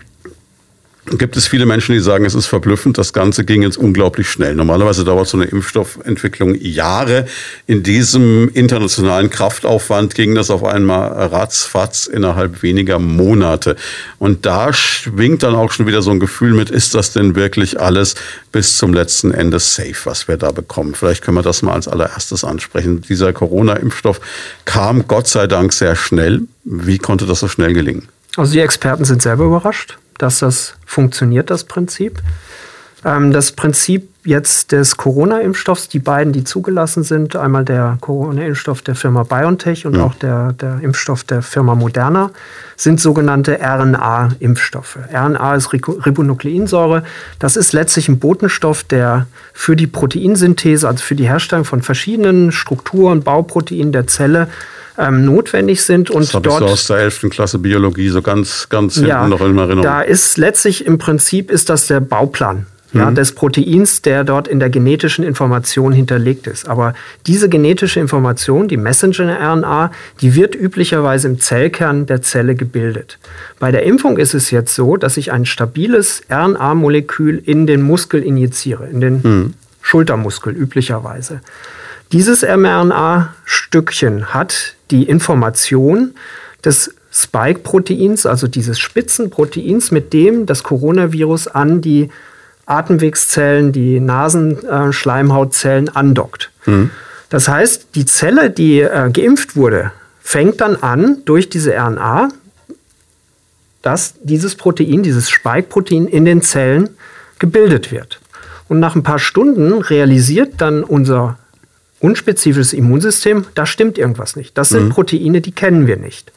gibt es viele Menschen, die sagen, es ist verblüffend, das Ganze ging jetzt unglaublich schnell. Normalerweise dauert so eine Impfstoffentwicklung Jahre. In diesem internationalen Kraftaufwand ging das auf einmal ratzfatz innerhalb weniger Monate. Und da schwingt dann auch schon wieder so ein Gefühl mit, ist das denn wirklich alles bis zum letzten Ende safe, was wir da bekommen? Vielleicht können wir das mal als allererstes ansprechen. Dieser Corona-Impfstoff kam Gott sei Dank sehr schnell. Wie konnte das so schnell gelingen? Also die Experten sind selber überrascht dass das funktioniert, das Prinzip. Ähm, das Prinzip jetzt des Corona-Impfstoffs, die beiden, die zugelassen sind, einmal der Corona-Impfstoff der Firma BioNTech und ja. auch der, der Impfstoff der Firma Moderna, sind sogenannte RNA-Impfstoffe. RNA ist Ribonukleinsäure. Das ist letztlich ein Botenstoff, der für die Proteinsynthese, also für die Herstellung von verschiedenen Strukturen, Bauproteinen der Zelle ähm, notwendig sind. Und das habe ich so aus der 11. Klasse Biologie so ganz, ganz hinten ja, noch in Erinnerung. Da ist letztlich im Prinzip ist das der Bauplan ja, mhm. des Proteins, der dort in der genetischen Information hinterlegt ist. Aber diese genetische Information, die Messenger-RNA, die wird üblicherweise im Zellkern der Zelle gebildet. Bei der Impfung ist es jetzt so, dass ich ein stabiles RNA-Molekül in den Muskel injiziere, in den mhm. Schultermuskel üblicherweise. Dieses mRNA-Stückchen hat die Information des Spike-Proteins, also dieses Spitzenproteins, mit dem das Coronavirus an die Atemwegszellen, die Nasenschleimhautzellen andockt. Mhm. Das heißt, die Zelle, die äh, geimpft wurde, fängt dann an, durch diese RNA, dass dieses Protein, dieses Spike-Protein in den Zellen gebildet wird. Und nach ein paar Stunden realisiert dann unser unspezifisches Immunsystem, da stimmt irgendwas nicht. Das sind mhm. Proteine, die kennen wir nicht.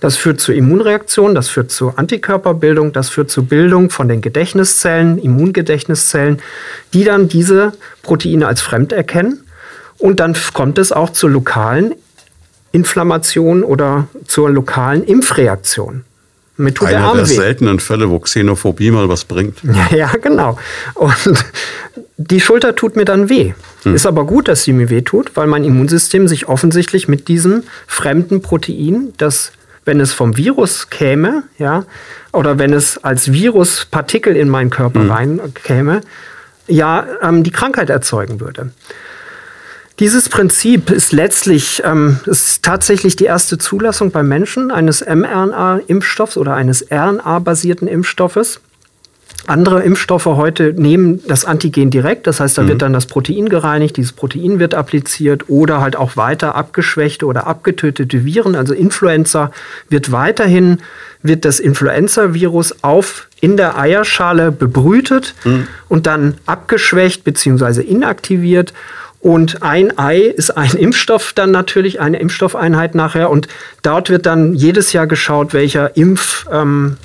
Das führt zur Immunreaktion, das führt zur Antikörperbildung, das führt zur Bildung von den Gedächtniszellen, Immungedächtniszellen, die dann diese Proteine als fremd erkennen. Und dann kommt es auch zur lokalen Inflammation oder zur lokalen Impfreaktion. Mir tut Einer der, der seltenen Fälle, wo Xenophobie mal was bringt. Ja, ja, genau. Und die Schulter tut mir dann weh. Hm. Ist aber gut, dass sie mir weh tut, weil mein Immunsystem sich offensichtlich mit diesem fremden Protein, das, wenn es vom Virus käme, ja, oder wenn es als Viruspartikel in meinen Körper hm. reinkäme, ja, ähm, die Krankheit erzeugen würde. Dieses Prinzip ist letztlich ähm, ist tatsächlich die erste Zulassung beim Menschen eines mRNA-Impfstoffs oder eines RNA-basierten Impfstoffes. Andere Impfstoffe heute nehmen das Antigen direkt, das heißt, da mhm. wird dann das Protein gereinigt, dieses Protein wird appliziert oder halt auch weiter abgeschwächte oder abgetötete Viren, also Influenza wird weiterhin wird das Influenza-Virus auf in der Eierschale bebrütet mhm. und dann abgeschwächt bzw. inaktiviert und ein Ei ist ein Impfstoff dann natürlich, eine Impfstoffeinheit nachher. Und dort wird dann jedes Jahr geschaut, welcher Impfstoff ähm,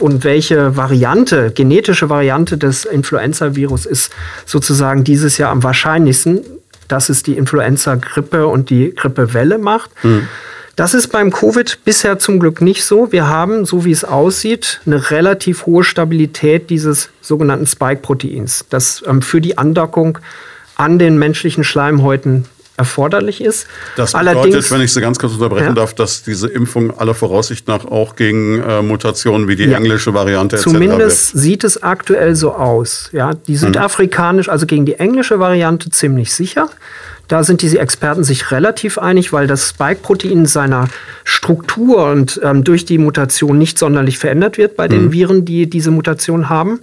und welche Variante, genetische Variante des Influenza-Virus ist sozusagen dieses Jahr am wahrscheinlichsten, dass es die Influenza-Grippe und die Grippewelle macht. Mhm. Das ist beim Covid bisher zum Glück nicht so. Wir haben, so wie es aussieht, eine relativ hohe Stabilität dieses sogenannten Spike-Proteins, das ähm, für die Andockung an den menschlichen Schleimhäuten erforderlich ist. Das bedeutet, Allerdings, wenn ich Sie ganz kurz unterbrechen ja. darf, dass diese Impfung aller Voraussicht nach auch gegen äh, Mutationen wie die ja. englische Variante etc. Zumindest wird. sieht es aktuell so aus. Ja, die mhm. südafrikanisch, also gegen die englische Variante ziemlich sicher. Da sind diese Experten sich relativ einig, weil das Spike-Protein seiner Struktur und ähm, durch die Mutation nicht sonderlich verändert wird bei den mhm. Viren, die diese Mutation haben.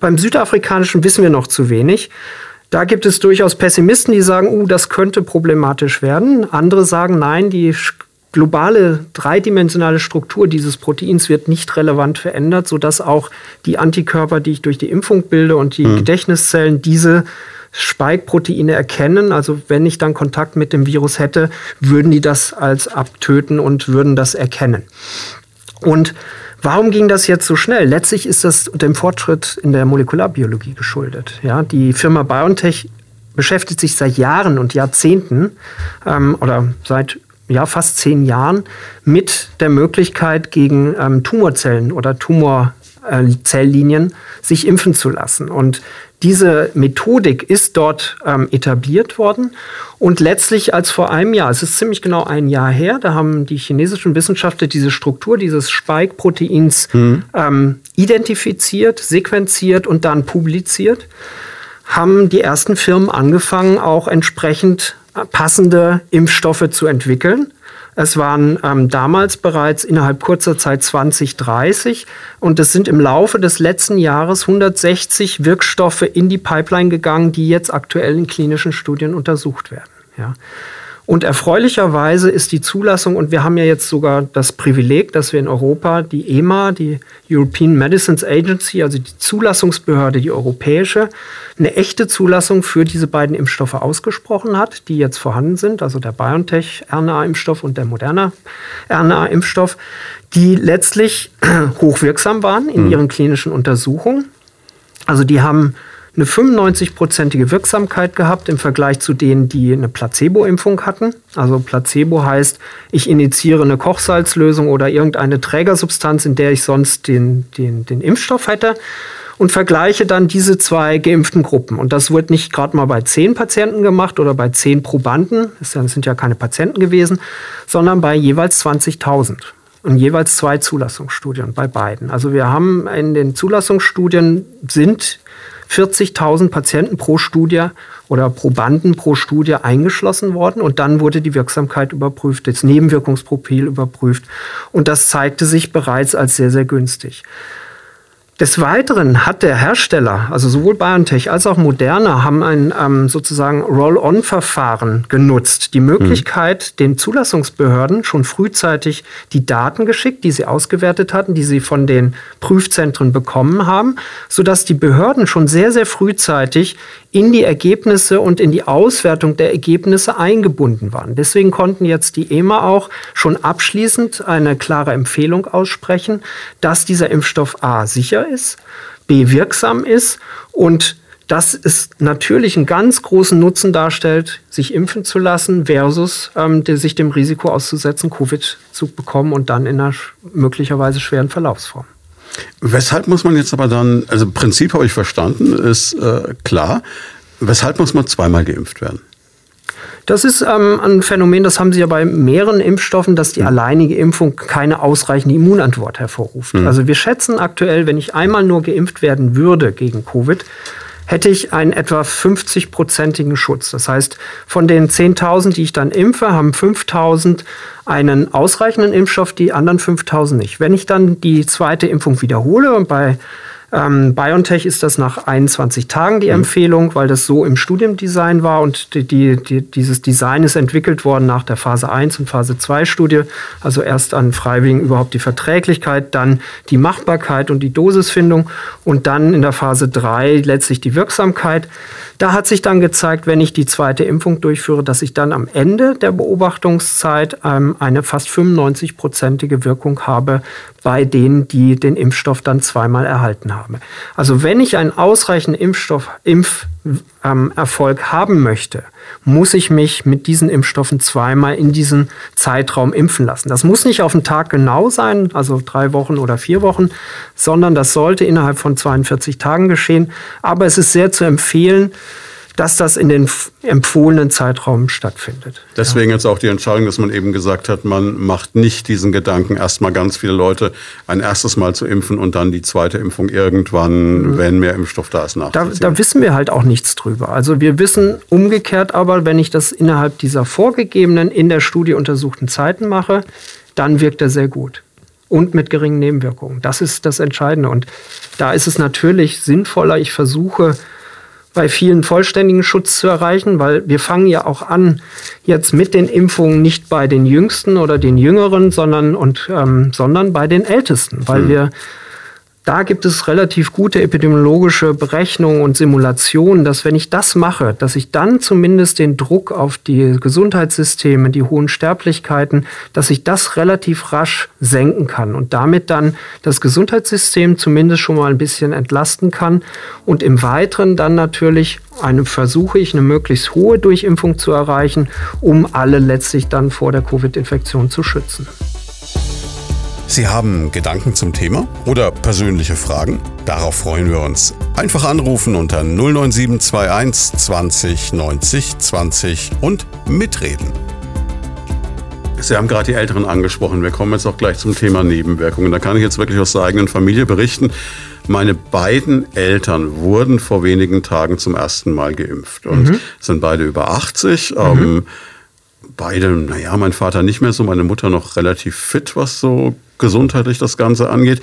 Beim südafrikanischen wissen wir noch zu wenig. Da gibt es durchaus Pessimisten, die sagen, uh, das könnte problematisch werden. Andere sagen, nein, die globale dreidimensionale Struktur dieses Proteins wird nicht relevant verändert, sodass auch die Antikörper, die ich durch die Impfung bilde und die mhm. Gedächtniszellen diese Spike-Proteine erkennen. Also wenn ich dann Kontakt mit dem Virus hätte, würden die das als abtöten und würden das erkennen. Und Warum ging das jetzt so schnell? Letztlich ist das dem Fortschritt in der Molekularbiologie geschuldet. Ja, die Firma BioNTech beschäftigt sich seit Jahren und Jahrzehnten ähm, oder seit ja, fast zehn Jahren mit der Möglichkeit, gegen ähm, Tumorzellen oder Tumorzelllinien sich impfen zu lassen. Und diese Methodik ist dort ähm, etabliert worden und letztlich als vor einem Jahr, es ist ziemlich genau ein Jahr her, da haben die chinesischen Wissenschaftler diese Struktur dieses Spike-Proteins mhm. ähm, identifiziert, sequenziert und dann publiziert, haben die ersten Firmen angefangen, auch entsprechend passende Impfstoffe zu entwickeln. Es waren ähm, damals bereits innerhalb kurzer Zeit 20, 30 und es sind im Laufe des letzten Jahres 160 Wirkstoffe in die Pipeline gegangen, die jetzt aktuell in klinischen Studien untersucht werden. Ja. Und erfreulicherweise ist die Zulassung, und wir haben ja jetzt sogar das Privileg, dass wir in Europa die EMA, die European Medicines Agency, also die Zulassungsbehörde, die europäische, eine echte Zulassung für diese beiden Impfstoffe ausgesprochen hat, die jetzt vorhanden sind, also der BioNTech-RNA-Impfstoff und der Moderna RNA-Impfstoff, die letztlich hochwirksam waren in mhm. ihren klinischen Untersuchungen. Also die haben eine 95-prozentige Wirksamkeit gehabt im Vergleich zu denen, die eine Placebo-Impfung hatten. Also Placebo heißt, ich initiiere eine Kochsalzlösung oder irgendeine Trägersubstanz, in der ich sonst den, den, den Impfstoff hätte und vergleiche dann diese zwei geimpften Gruppen. Und das wird nicht gerade mal bei zehn Patienten gemacht oder bei zehn Probanden, das sind ja keine Patienten gewesen, sondern bei jeweils 20.000 und jeweils zwei Zulassungsstudien bei beiden. Also wir haben in den Zulassungsstudien sind 40.000 Patienten pro Studie oder Probanden pro Studie eingeschlossen worden und dann wurde die Wirksamkeit überprüft, das Nebenwirkungsprofil überprüft und das zeigte sich bereits als sehr, sehr günstig. Des Weiteren hat der Hersteller, also sowohl BioNTech als auch Moderna, haben ein ähm, sozusagen Roll-on-Verfahren genutzt. Die Möglichkeit, mhm. den Zulassungsbehörden schon frühzeitig die Daten geschickt, die sie ausgewertet hatten, die sie von den Prüfzentren bekommen haben, sodass die Behörden schon sehr, sehr frühzeitig in die Ergebnisse und in die Auswertung der Ergebnisse eingebunden waren. Deswegen konnten jetzt die EMA auch schon abschließend eine klare Empfehlung aussprechen, dass dieser Impfstoff A sicher ist, B wirksam ist und dass es natürlich einen ganz großen Nutzen darstellt, sich impfen zu lassen versus ähm, sich dem Risiko auszusetzen, Covid zu bekommen und dann in einer möglicherweise schweren Verlaufsform. Weshalb muss man jetzt aber dann, also Prinzip habe ich verstanden, ist äh, klar. Weshalb muss man zweimal geimpft werden? Das ist ähm, ein Phänomen, das haben Sie ja bei mehreren Impfstoffen, dass die mhm. alleinige Impfung keine ausreichende Immunantwort hervorruft. Mhm. Also wir schätzen aktuell, wenn ich einmal nur geimpft werden würde gegen Covid, hätte ich einen etwa 50-prozentigen Schutz. Das heißt, von den 10.000, die ich dann impfe, haben 5.000 einen ausreichenden Impfstoff, die anderen 5.000 nicht. Wenn ich dann die zweite Impfung wiederhole und bei ähm, BioNTech ist das nach 21 Tagen die mhm. Empfehlung, weil das so im Studiendesign war und die, die, die, dieses Design ist entwickelt worden nach der Phase 1 und Phase 2 Studie. Also erst an Freiwilligen überhaupt die Verträglichkeit, dann die Machbarkeit und die Dosisfindung und dann in der Phase 3 letztlich die Wirksamkeit. Da hat sich dann gezeigt, wenn ich die zweite Impfung durchführe, dass ich dann am Ende der Beobachtungszeit ähm, eine fast 95-prozentige Wirkung habe bei denen, die den Impfstoff dann zweimal erhalten haben. Also wenn ich einen ausreichenden Impfstoff, Impferfolg ähm, haben möchte, muss ich mich mit diesen Impfstoffen zweimal in diesem Zeitraum impfen lassen. Das muss nicht auf den Tag genau sein, also drei Wochen oder vier Wochen, sondern das sollte innerhalb von 42 Tagen geschehen. Aber es ist sehr zu empfehlen, dass das in den empfohlenen Zeitraum stattfindet. Deswegen ja. jetzt auch die Entscheidung, dass man eben gesagt hat, man macht nicht diesen Gedanken, erstmal ganz viele Leute ein erstes Mal zu impfen und dann die zweite Impfung irgendwann, mhm. wenn mehr Impfstoff da ist, nachzuziehen. Da, da wissen wir halt auch nichts drüber. Also wir wissen umgekehrt aber, wenn ich das innerhalb dieser vorgegebenen, in der Studie untersuchten Zeiten mache, dann wirkt er sehr gut und mit geringen Nebenwirkungen. Das ist das Entscheidende. Und da ist es natürlich sinnvoller, ich versuche, bei vielen vollständigen Schutz zu erreichen, weil wir fangen ja auch an, jetzt mit den Impfungen nicht bei den Jüngsten oder den Jüngeren, sondern, und, ähm, sondern bei den Ältesten, weil mhm. wir da gibt es relativ gute epidemiologische Berechnungen und Simulationen, dass wenn ich das mache, dass ich dann zumindest den Druck auf die Gesundheitssysteme, die hohen Sterblichkeiten, dass ich das relativ rasch senken kann und damit dann das Gesundheitssystem zumindest schon mal ein bisschen entlasten kann und im Weiteren dann natürlich eine, versuche ich eine möglichst hohe Durchimpfung zu erreichen, um alle letztlich dann vor der Covid-Infektion zu schützen. Sie haben Gedanken zum Thema oder persönliche Fragen? Darauf freuen wir uns. Einfach anrufen unter 09721 20 90 20 und mitreden. Sie haben gerade die Älteren angesprochen. Wir kommen jetzt auch gleich zum Thema Nebenwirkungen. Da kann ich jetzt wirklich aus der eigenen Familie berichten. Meine beiden Eltern wurden vor wenigen Tagen zum ersten Mal geimpft und mhm. sind beide über 80. Mhm. Ähm, beide, naja, mein Vater nicht mehr so, meine Mutter noch relativ fit, was so gesundheitlich das Ganze angeht.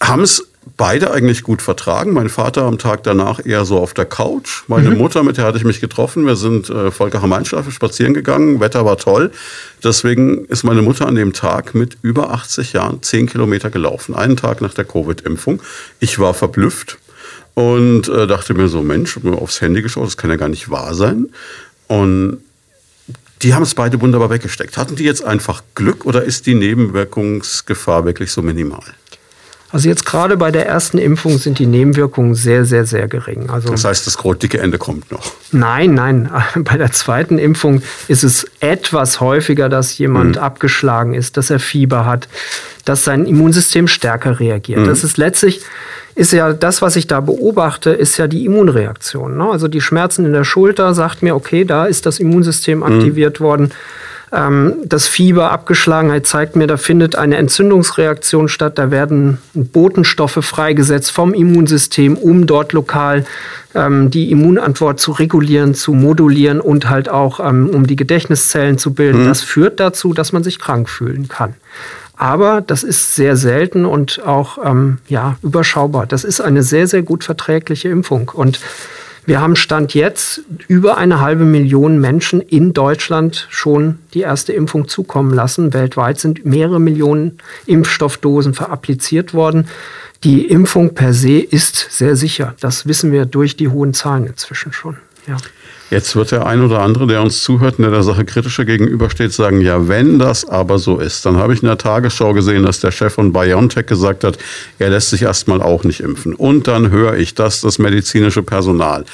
Haben es beide eigentlich gut vertragen. Mein Vater am Tag danach eher so auf der Couch. Meine mhm. Mutter, mit der hatte ich mich getroffen. Wir sind äh, Volker Mainstrafe spazieren gegangen. Wetter war toll. Deswegen ist meine Mutter an dem Tag mit über 80 Jahren 10 Kilometer gelaufen. Einen Tag nach der Covid-Impfung. Ich war verblüfft und äh, dachte mir so, Mensch, mir aufs Handy geschaut, das kann ja gar nicht wahr sein. Und die haben es beide wunderbar weggesteckt. Hatten die jetzt einfach Glück oder ist die Nebenwirkungsgefahr wirklich so minimal? Also jetzt gerade bei der ersten Impfung sind die Nebenwirkungen sehr, sehr, sehr gering. Also das heißt, das dicke Ende kommt noch. Nein, nein. Bei der zweiten Impfung ist es etwas häufiger, dass jemand mhm. abgeschlagen ist, dass er Fieber hat, dass sein Immunsystem stärker reagiert. Mhm. Das ist letztlich ist ja das, was ich da beobachte, ist ja die Immunreaktion. Ne? Also die Schmerzen in der Schulter sagt mir, okay, da ist das Immunsystem mhm. aktiviert mhm. worden. Ähm, das Fieber, Abgeschlagenheit zeigt mir, da findet eine Entzündungsreaktion statt. Da werden Botenstoffe freigesetzt vom Immunsystem, um dort lokal ähm, die Immunantwort zu regulieren, zu modulieren und halt auch ähm, um die Gedächtniszellen zu bilden. Mhm. Das führt dazu, dass man sich krank fühlen kann. Aber das ist sehr selten und auch ähm, ja, überschaubar. Das ist eine sehr, sehr gut verträgliche Impfung. Und wir haben Stand jetzt über eine halbe Million Menschen in Deutschland schon die erste Impfung zukommen lassen. Weltweit sind mehrere Millionen Impfstoffdosen verappliziert worden. Die Impfung per se ist sehr sicher. Das wissen wir durch die hohen Zahlen inzwischen schon. Ja. Jetzt wird der ein oder andere, der uns zuhört und der der Sache kritischer gegenübersteht, sagen, ja, wenn das aber so ist, dann habe ich in der Tagesschau gesehen, dass der Chef von BioNTech gesagt hat, er lässt sich erstmal auch nicht impfen. Und dann höre ich, dass das medizinische Personal,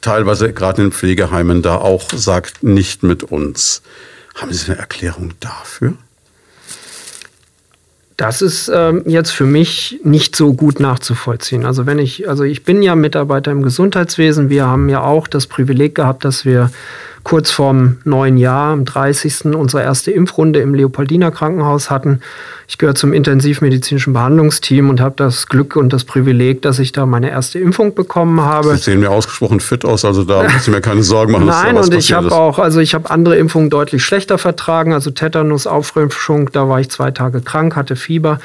teilweise gerade in Pflegeheimen, da auch sagt, nicht mit uns. Haben Sie eine Erklärung dafür? Das ist ähm, jetzt für mich nicht so gut nachzuvollziehen. Also wenn ich, also ich bin ja Mitarbeiter im Gesundheitswesen. Wir haben ja auch das Privileg gehabt, dass wir kurz vorm neuen Jahr, am 30. unsere erste Impfrunde im Leopoldiner Krankenhaus hatten. Ich gehöre zum intensivmedizinischen Behandlungsteam und habe das Glück und das Privileg, dass ich da meine erste Impfung bekommen habe. Sie sehen mir ausgesprochen fit aus, also da müssen Sie mir keine Sorgen machen. Nein, und ich habe auch, also ich habe andere Impfungen deutlich schlechter vertragen, also Tetanus, Auffrischung, da war ich zwei Tage krank, hatte Fieber.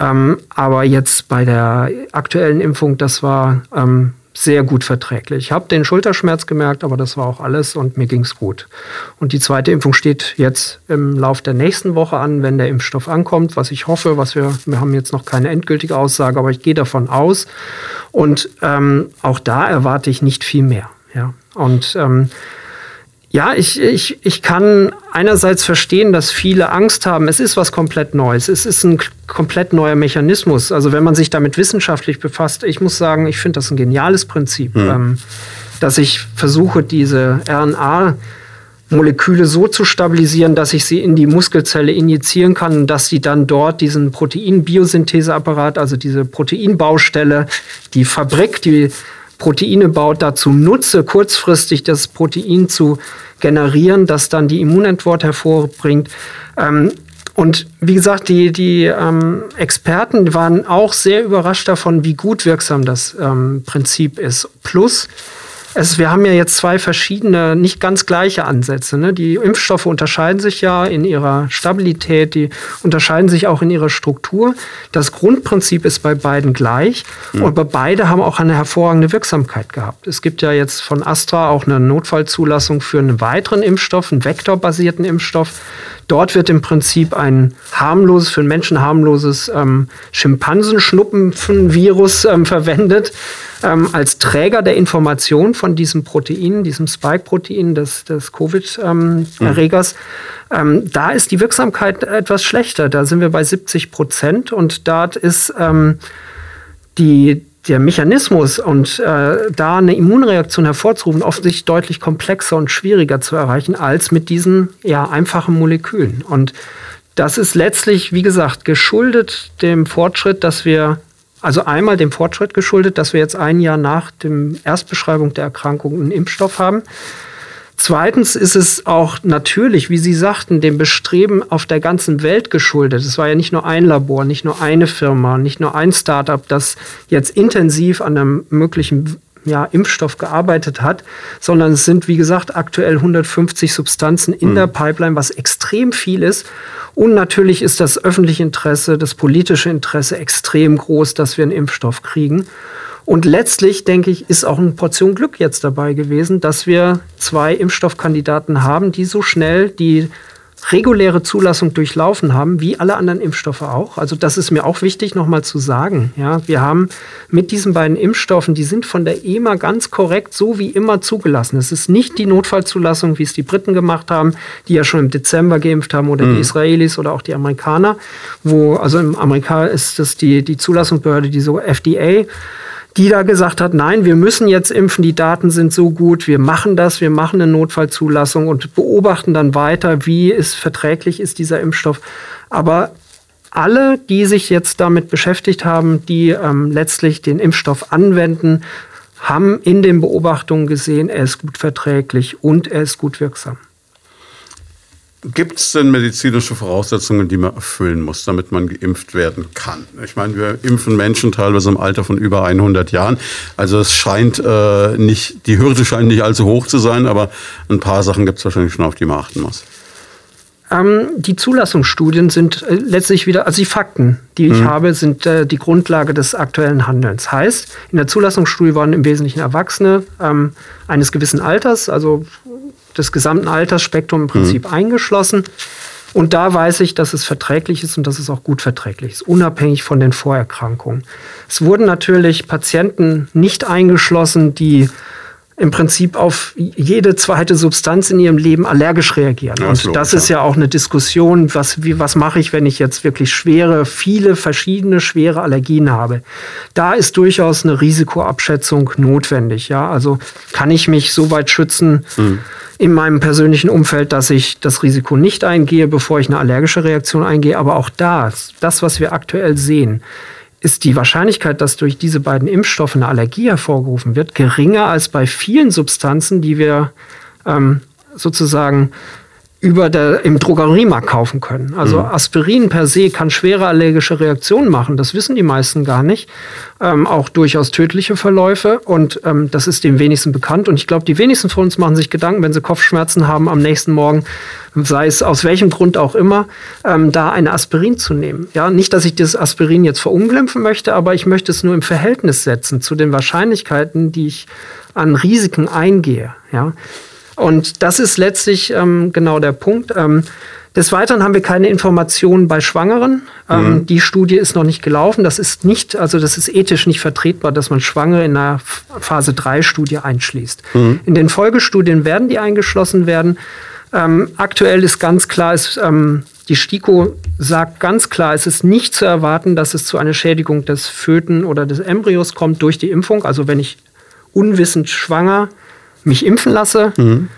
Ähm, aber jetzt bei der aktuellen Impfung, das war ähm, sehr gut verträglich. Ich habe den Schulterschmerz gemerkt, aber das war auch alles und mir ging es gut. Und die zweite Impfung steht jetzt im Lauf der nächsten Woche an, wenn der Impfstoff ankommt, was ich hoffe, was wir, wir haben jetzt noch keine endgültige Aussage, aber ich gehe davon aus. Und ähm, auch da erwarte ich nicht viel mehr. Ja. Und ähm, ja, ich, ich, ich kann einerseits verstehen, dass viele Angst haben. Es ist was komplett Neues. Es ist ein komplett neuer Mechanismus. Also wenn man sich damit wissenschaftlich befasst, ich muss sagen, ich finde das ein geniales Prinzip, mhm. ähm, dass ich versuche, diese RNA Moleküle so zu stabilisieren, dass ich sie in die Muskelzelle injizieren kann und dass sie dann dort diesen Protein-Biosyntheseapparat, also diese Proteinbaustelle, die Fabrik, die Proteine baut, dazu nutze, kurzfristig das Protein zu generieren, das dann die Immunantwort hervorbringt. Ähm, und wie gesagt, die, die ähm, Experten waren auch sehr überrascht davon, wie gut wirksam das ähm, Prinzip ist. Plus, es, wir haben ja jetzt zwei verschiedene, nicht ganz gleiche Ansätze. Ne? Die Impfstoffe unterscheiden sich ja in ihrer Stabilität, die unterscheiden sich auch in ihrer Struktur. Das Grundprinzip ist bei beiden gleich, mhm. aber beide haben auch eine hervorragende Wirksamkeit gehabt. Es gibt ja jetzt von Astra auch eine Notfallzulassung für einen weiteren Impfstoff, einen vektorbasierten Impfstoff. Dort wird im Prinzip ein harmloses, für den Menschen harmloses ähm, Schimpansenschnuppenvirus ähm, verwendet ähm, als Träger der Information von diesem Protein, diesem Spike-Protein des, des Covid-Erregers. Ähm, mhm. da ist die Wirksamkeit etwas schlechter. Da sind wir bei 70 Prozent und dort ist ähm, die der Mechanismus und äh, da eine Immunreaktion hervorzurufen, offensichtlich deutlich komplexer und schwieriger zu erreichen als mit diesen ja, einfachen Molekülen. Und das ist letztlich, wie gesagt, geschuldet dem Fortschritt, dass wir, also einmal dem Fortschritt geschuldet, dass wir jetzt ein Jahr nach dem Erstbeschreibung der Erkrankung einen Impfstoff haben. Zweitens ist es auch natürlich, wie Sie sagten, dem Bestreben auf der ganzen Welt geschuldet. Es war ja nicht nur ein Labor, nicht nur eine Firma, nicht nur ein Startup, das jetzt intensiv an einem möglichen ja, Impfstoff gearbeitet hat, sondern es sind, wie gesagt, aktuell 150 Substanzen in mhm. der Pipeline, was extrem viel ist. Und natürlich ist das öffentliche Interesse, das politische Interesse extrem groß, dass wir einen Impfstoff kriegen. Und letztlich, denke ich, ist auch eine Portion Glück jetzt dabei gewesen, dass wir zwei Impfstoffkandidaten haben, die so schnell die reguläre Zulassung durchlaufen haben, wie alle anderen Impfstoffe auch. Also das ist mir auch wichtig nochmal zu sagen. Ja, wir haben mit diesen beiden Impfstoffen, die sind von der EMA ganz korrekt so wie immer zugelassen. Es ist nicht die Notfallzulassung, wie es die Briten gemacht haben, die ja schon im Dezember geimpft haben, oder mhm. die Israelis oder auch die Amerikaner, wo, also im Amerika ist das die, die Zulassungsbehörde, die so FDA die da gesagt hat, nein, wir müssen jetzt impfen, die Daten sind so gut, wir machen das, wir machen eine Notfallzulassung und beobachten dann weiter, wie ist verträglich ist dieser Impfstoff. Aber alle, die sich jetzt damit beschäftigt haben, die ähm, letztlich den Impfstoff anwenden, haben in den Beobachtungen gesehen, er ist gut verträglich und er ist gut wirksam. Gibt es denn medizinische Voraussetzungen, die man erfüllen muss, damit man geimpft werden kann? Ich meine, wir impfen Menschen teilweise im Alter von über 100 Jahren. Also es scheint äh, nicht, die Hürde scheint nicht allzu hoch zu sein, aber ein paar Sachen gibt es wahrscheinlich schon, auf die man achten muss. Ähm, die Zulassungsstudien sind äh, letztlich wieder, also die Fakten, die ich mhm. habe, sind äh, die Grundlage des aktuellen Handelns. Heißt, in der Zulassungsstudie waren im Wesentlichen Erwachsene ähm, eines gewissen Alters, also des gesamten Altersspektrums im Prinzip mhm. eingeschlossen. Und da weiß ich, dass es verträglich ist und dass es auch gut verträglich ist, unabhängig von den Vorerkrankungen. Es wurden natürlich Patienten nicht eingeschlossen, die im Prinzip auf jede zweite Substanz in ihrem Leben allergisch reagieren. Ja, und das ist ja auch eine Diskussion, was, wie, was mache ich, wenn ich jetzt wirklich schwere, viele verschiedene schwere Allergien habe. Da ist durchaus eine Risikoabschätzung notwendig. Ja? Also kann ich mich so weit schützen mhm. in meinem persönlichen Umfeld, dass ich das Risiko nicht eingehe, bevor ich eine allergische Reaktion eingehe. Aber auch da, das, was wir aktuell sehen, ist die Wahrscheinlichkeit, dass durch diese beiden Impfstoffe eine Allergie hervorgerufen wird, geringer als bei vielen Substanzen, die wir ähm, sozusagen über der, im Drogeriemarkt kaufen können. Also mhm. Aspirin per se kann schwere allergische Reaktionen machen. Das wissen die meisten gar nicht. Ähm, auch durchaus tödliche Verläufe. Und ähm, das ist dem wenigsten bekannt. Und ich glaube, die wenigsten von uns machen sich Gedanken, wenn sie Kopfschmerzen haben am nächsten Morgen, sei es aus welchem Grund auch immer, ähm, da eine Aspirin zu nehmen. Ja, nicht, dass ich das Aspirin jetzt verunglimpfen möchte, aber ich möchte es nur im Verhältnis setzen zu den Wahrscheinlichkeiten, die ich an Risiken eingehe. Ja. Und das ist letztlich ähm, genau der Punkt. Ähm, des Weiteren haben wir keine Informationen bei Schwangeren. Ähm, mhm. Die Studie ist noch nicht gelaufen. Das ist nicht, also das ist ethisch nicht vertretbar, dass man Schwangere in einer Phase 3 Studie einschließt. Mhm. In den Folgestudien werden die eingeschlossen werden. Ähm, aktuell ist ganz klar, ist, ähm, die STIKO sagt ganz klar, es ist nicht zu erwarten, dass es zu einer Schädigung des Föten oder des Embryos kommt durch die Impfung. Also wenn ich unwissend schwanger mich impfen lasse. Mhm.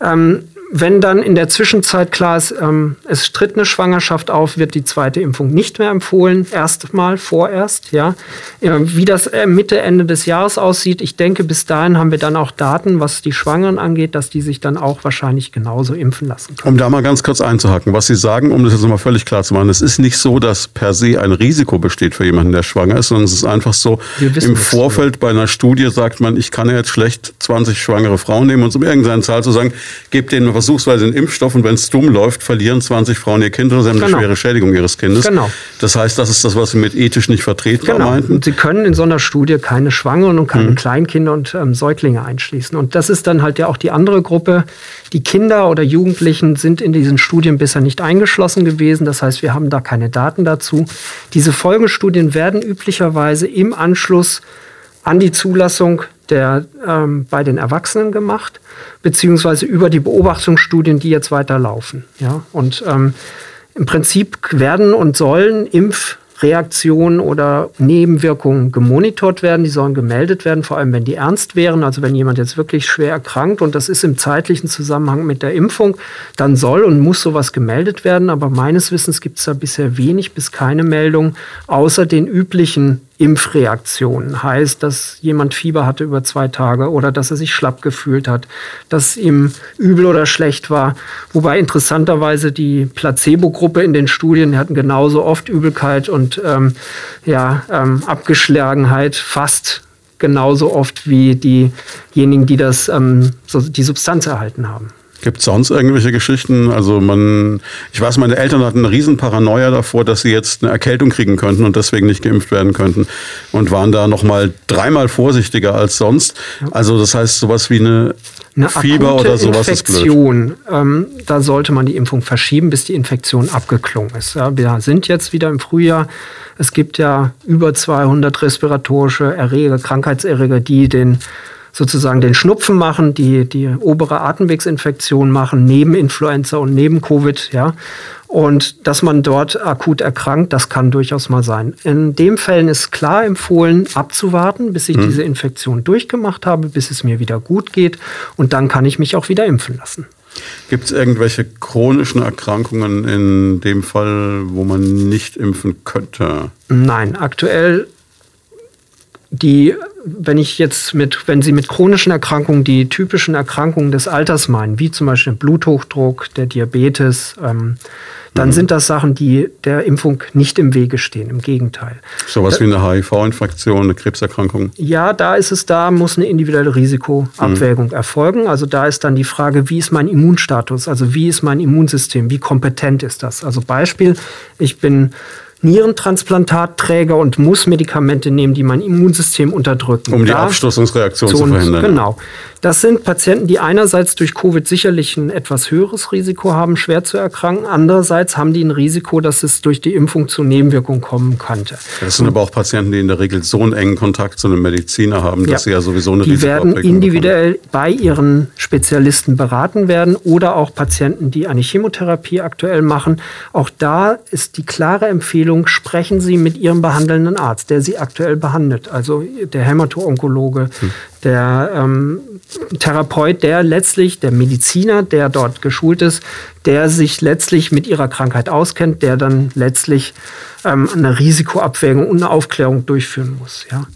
Ähm, wenn dann in der Zwischenzeit klar ist, ähm, es tritt eine Schwangerschaft auf, wird die zweite Impfung nicht mehr empfohlen. Erstmal, vorerst, ja. Wie das äh, Mitte, Ende des Jahres aussieht, ich denke, bis dahin haben wir dann auch Daten, was die Schwangeren angeht, dass die sich dann auch wahrscheinlich genauso impfen lassen können. Um da mal ganz kurz einzuhaken, was Sie sagen, um das jetzt mal völlig klar zu machen, es ist nicht so, dass per se ein Risiko besteht für jemanden, der schwanger ist, sondern es ist einfach so, im Vorfeld bei einer Studie sagt man, ich kann ja jetzt schlecht 20 schwangere Frauen nehmen und um irgendeine Zahl zu sagen, gebt denen versuchsweise einen Impfstoff und wenn es dumm läuft, verlieren 20 Frauen ihr Kind oder sie haben genau. eine schwere Schädigung ihres Kindes. Genau. Das heißt, das ist das, was Sie mit ethisch nicht vertretbar genau. meinten. Und Sie können in so einer Studie keine Schwangeren und keine mhm. Kleinkinder und ähm, Säuglinge einschließen. Und das ist dann halt ja auch die andere Gruppe. Die Kinder oder Jugendlichen sind in diesen Studien bisher nicht eingeschlossen gewesen. Das heißt, wir haben da keine Daten dazu. Diese Folgestudien werden üblicherweise im Anschluss an die Zulassung der, ähm, bei den Erwachsenen gemacht, beziehungsweise über die Beobachtungsstudien, die jetzt weiterlaufen. Ja? Und ähm, im Prinzip werden und sollen Impfreaktionen oder Nebenwirkungen gemonitort werden, die sollen gemeldet werden, vor allem wenn die ernst wären. Also wenn jemand jetzt wirklich schwer erkrankt und das ist im zeitlichen Zusammenhang mit der Impfung, dann soll und muss sowas gemeldet werden. Aber meines Wissens gibt es da bisher wenig bis keine Meldung, außer den üblichen Impfreaktionen. Heißt, dass jemand Fieber hatte über zwei Tage oder dass er sich schlapp gefühlt hat, dass ihm übel oder schlecht war. Wobei interessanterweise die Placebo-Gruppe in den Studien hatten genauso oft Übelkeit und ähm, ja, ähm, Abgeschlagenheit fast genauso oft wie diejenigen, die das, ähm, so die Substanz erhalten haben. Gibt es sonst irgendwelche Geschichten? Also man, ich weiß, meine Eltern hatten eine riesen Paranoia davor, dass sie jetzt eine Erkältung kriegen könnten und deswegen nicht geimpft werden könnten und waren da noch mal dreimal vorsichtiger als sonst. Also das heißt, sowas wie eine, eine Fieber oder sowas Infektion, ist blöd. Ähm, da sollte man die Impfung verschieben, bis die Infektion abgeklungen ist. Ja, wir sind jetzt wieder im Frühjahr. Es gibt ja über 200 respiratorische Erreger, Krankheitserreger, die den sozusagen den Schnupfen machen, die, die obere Atemwegsinfektion machen, neben Influenza und neben Covid, ja. Und dass man dort akut erkrankt, das kann durchaus mal sein. In dem Fällen ist klar empfohlen, abzuwarten, bis ich hm. diese Infektion durchgemacht habe, bis es mir wieder gut geht. Und dann kann ich mich auch wieder impfen lassen. Gibt es irgendwelche chronischen Erkrankungen in dem Fall, wo man nicht impfen könnte? Nein, aktuell die, wenn ich jetzt mit, wenn Sie mit chronischen Erkrankungen die typischen Erkrankungen des Alters meinen, wie zum Beispiel Bluthochdruck, der Diabetes, ähm, dann mhm. sind das Sachen, die der Impfung nicht im Wege stehen. Im Gegenteil. Sowas da, wie eine HIV-Infektion, eine Krebserkrankung? Ja, da ist es, da muss eine individuelle Risikoabwägung mhm. erfolgen. Also da ist dann die Frage, wie ist mein Immunstatus? Also wie ist mein Immunsystem? Wie kompetent ist das? Also Beispiel, ich bin Nierentransplantatträger und muss Medikamente nehmen, die mein Immunsystem unterdrücken. Um die da Abstoßungsreaktion zu verhindern. Genau. Das sind Patienten, die einerseits durch Covid sicherlich ein etwas höheres Risiko haben, schwer zu erkranken. Andererseits haben die ein Risiko, dass es durch die Impfung zu Nebenwirkungen kommen könnte. Das sind aber auch Patienten, die in der Regel so einen engen Kontakt zu einem Mediziner haben, dass ja. sie ja sowieso eine Die werden individuell bekommen. bei ihren Spezialisten beraten werden oder auch Patienten, die eine Chemotherapie aktuell machen. Auch da ist die klare Empfehlung, sprechen Sie mit Ihrem behandelnden Arzt, der Sie aktuell behandelt. Also der Hämato-Onkologe, hm der ähm, Therapeut, der letztlich, der Mediziner, der dort geschult ist, der sich letztlich mit ihrer Krankheit auskennt, der dann letztlich ähm, eine Risikoabwägung und eine Aufklärung durchführen muss. Ja.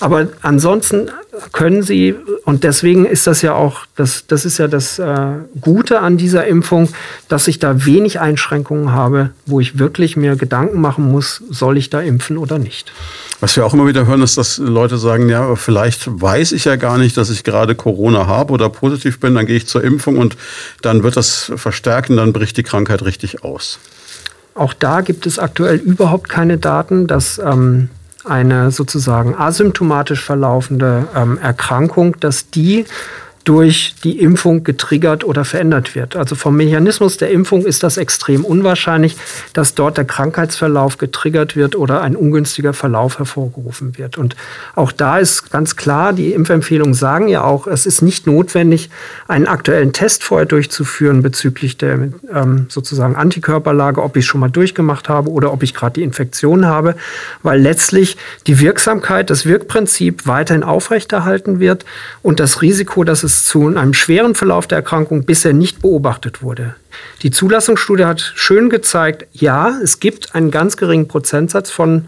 Aber ansonsten können Sie, und deswegen ist das ja auch, das, das ist ja das äh, Gute an dieser Impfung, dass ich da wenig Einschränkungen habe, wo ich wirklich mir Gedanken machen muss, soll ich da impfen oder nicht. Was wir auch immer wieder hören, ist, dass Leute sagen, ja, vielleicht weiß ich ja gar nicht, dass ich gerade Corona habe oder positiv bin, dann gehe ich zur Impfung und dann wird das verstärken, dann bricht die Krankheit richtig aus. Auch da gibt es aktuell überhaupt keine Daten, dass ähm, eine sozusagen asymptomatisch verlaufende ähm, Erkrankung, dass die durch die Impfung getriggert oder verändert wird. Also vom Mechanismus der Impfung ist das extrem unwahrscheinlich, dass dort der Krankheitsverlauf getriggert wird oder ein ungünstiger Verlauf hervorgerufen wird. Und auch da ist ganz klar, die Impfempfehlungen sagen ja auch, es ist nicht notwendig, einen aktuellen Test vorher durchzuführen bezüglich der ähm, sozusagen Antikörperlage, ob ich schon mal durchgemacht habe oder ob ich gerade die Infektion habe, weil letztlich die Wirksamkeit, das Wirkprinzip weiterhin aufrechterhalten wird und das Risiko, dass es zu einem schweren Verlauf der Erkrankung bisher nicht beobachtet wurde. Die Zulassungsstudie hat schön gezeigt, ja, es gibt einen ganz geringen Prozentsatz von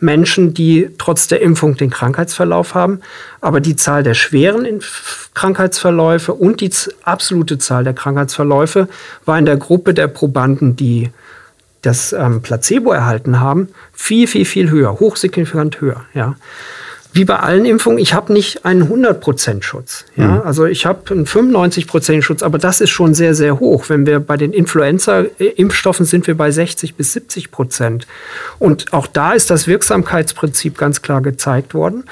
Menschen, die trotz der Impfung den Krankheitsverlauf haben. Aber die Zahl der schweren Krankheitsverläufe und die absolute Zahl der Krankheitsverläufe war in der Gruppe der Probanden, die das ähm, Placebo erhalten haben, viel, viel, viel höher, hochsignifikant höher. Ja wie bei allen Impfungen, ich habe nicht einen 100% Schutz. Ja? Mhm. Also ich habe einen 95% Schutz, aber das ist schon sehr, sehr hoch. Wenn wir bei den Influenza-Impfstoffen sind wir bei 60 bis 70 Prozent. Und auch da ist das Wirksamkeitsprinzip ganz klar gezeigt worden.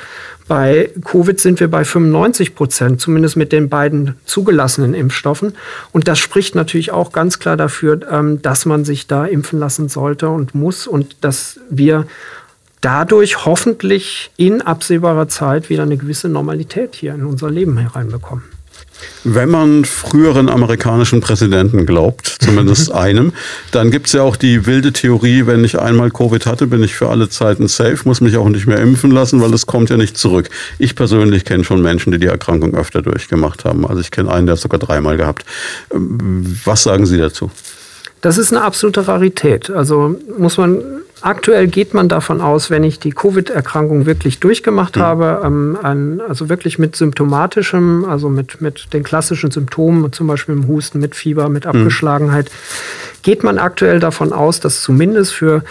Bei Covid sind wir bei 95 Prozent, zumindest mit den beiden zugelassenen Impfstoffen. Und das spricht natürlich auch ganz klar dafür, ähm, dass man sich da impfen lassen sollte und muss und dass wir dadurch hoffentlich in absehbarer Zeit wieder eine gewisse Normalität hier in unser Leben hereinbekommen. Wenn man früheren amerikanischen Präsidenten glaubt, zumindest einem, dann gibt es ja auch die wilde Theorie, wenn ich einmal Covid hatte, bin ich für alle Zeiten safe, muss mich auch nicht mehr impfen lassen, weil es kommt ja nicht zurück. Ich persönlich kenne schon Menschen, die die Erkrankung öfter durchgemacht haben. Also ich kenne einen, der hat sogar dreimal gehabt. Was sagen Sie dazu? Das ist eine absolute Rarität. Also muss man Aktuell geht man davon aus, wenn ich die Covid-Erkrankung wirklich durchgemacht mhm. habe, ähm, ein, also wirklich mit symptomatischem, also mit, mit den klassischen Symptomen, zum Beispiel im Husten, mit Fieber, mit mhm. Abgeschlagenheit, mhm. geht man aktuell davon aus, dass zumindest für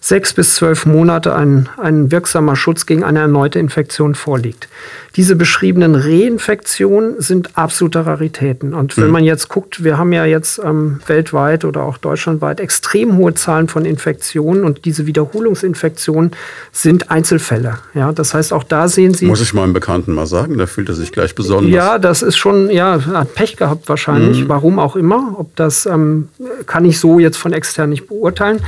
sechs bis zwölf Monate ein, ein wirksamer Schutz gegen eine erneute Infektion vorliegt. Diese beschriebenen Reinfektionen sind absolute Raritäten. Und wenn mhm. man jetzt guckt, wir haben ja jetzt ähm, weltweit oder auch deutschlandweit extrem hohe Zahlen von Infektionen und diese Wiederholungsinfektionen sind Einzelfälle. Ja, das heißt, auch da sehen Sie. Muss ich meinem Bekannten mal sagen, da fühlt er sich gleich besonders. Ja, das ist schon, ja, hat Pech gehabt wahrscheinlich. Mhm. Warum auch immer. Ob das ähm, kann ich so jetzt von extern nicht beurteilen.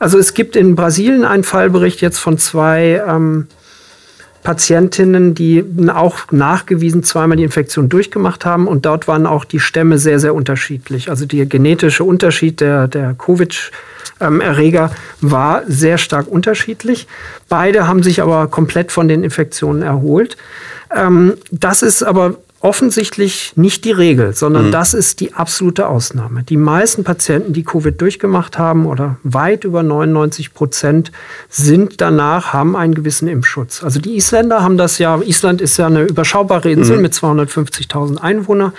Also es gibt in Brasilien einen Fallbericht jetzt von zwei ähm, Patientinnen, die auch nachgewiesen zweimal die Infektion durchgemacht haben. Und dort waren auch die Stämme sehr, sehr unterschiedlich. Also der genetische Unterschied der, der Covid-Erreger war sehr stark unterschiedlich. Beide haben sich aber komplett von den Infektionen erholt. Ähm, das ist aber offensichtlich nicht die Regel, sondern mhm. das ist die absolute Ausnahme. Die meisten Patienten, die Covid durchgemacht haben oder weit über 99 Prozent sind danach, haben einen gewissen Impfschutz. Also die Isländer haben das ja, Island ist ja eine überschaubare Insel mhm. mit 250.000 Einwohnern.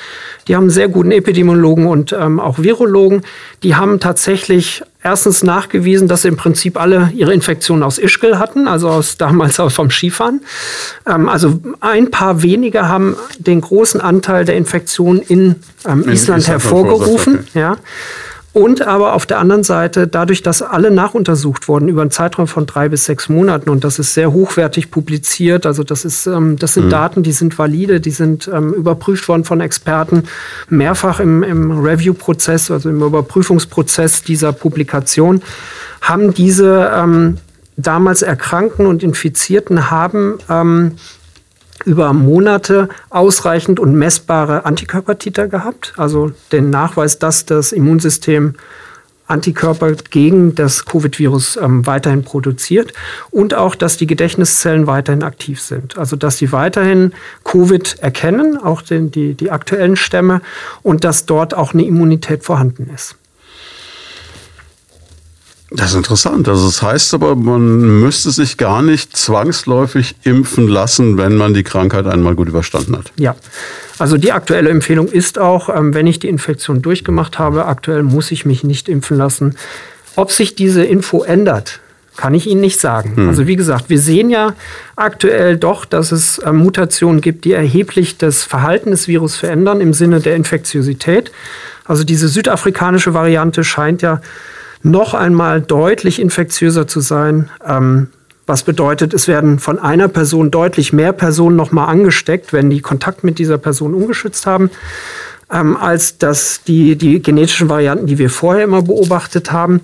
Die haben sehr guten Epidemiologen und ähm, auch Virologen. Die haben tatsächlich erstens nachgewiesen, dass im Prinzip alle ihre Infektionen aus Ischgl hatten, also aus damals vom Skifahren. Ähm, also ein paar wenige haben den großen Anteil der Infektionen in, ähm, in Island, Island hervorgerufen. Ja. Und aber auf der anderen Seite, dadurch, dass alle nachuntersucht wurden über einen Zeitraum von drei bis sechs Monaten und das ist sehr hochwertig publiziert, also das, ist, ähm, das sind mhm. Daten, die sind valide, die sind ähm, überprüft worden von Experten, mehrfach im, im Review-Prozess, also im Überprüfungsprozess dieser Publikation, haben diese ähm, damals Erkrankten und Infizierten haben ähm, über Monate ausreichend und messbare Antikörpertiter gehabt, also den Nachweis, dass das Immunsystem Antikörper gegen das Covid-Virus ähm, weiterhin produziert und auch, dass die Gedächtniszellen weiterhin aktiv sind. Also dass sie weiterhin Covid erkennen, auch den, die, die aktuellen Stämme, und dass dort auch eine Immunität vorhanden ist. Das ist interessant. Also das heißt aber, man müsste sich gar nicht zwangsläufig impfen lassen, wenn man die Krankheit einmal gut überstanden hat. Ja, also die aktuelle Empfehlung ist auch, ähm, wenn ich die Infektion durchgemacht habe, aktuell muss ich mich nicht impfen lassen. Ob sich diese Info ändert, kann ich Ihnen nicht sagen. Hm. Also wie gesagt, wir sehen ja aktuell doch, dass es ähm, Mutationen gibt, die erheblich das Verhalten des Virus verändern im Sinne der Infektiosität. Also diese südafrikanische Variante scheint ja noch einmal deutlich infektiöser zu sein. Ähm, was bedeutet, es werden von einer Person deutlich mehr Personen nochmal angesteckt, wenn die Kontakt mit dieser Person ungeschützt haben, ähm, als dass die, die genetischen Varianten, die wir vorher immer beobachtet haben.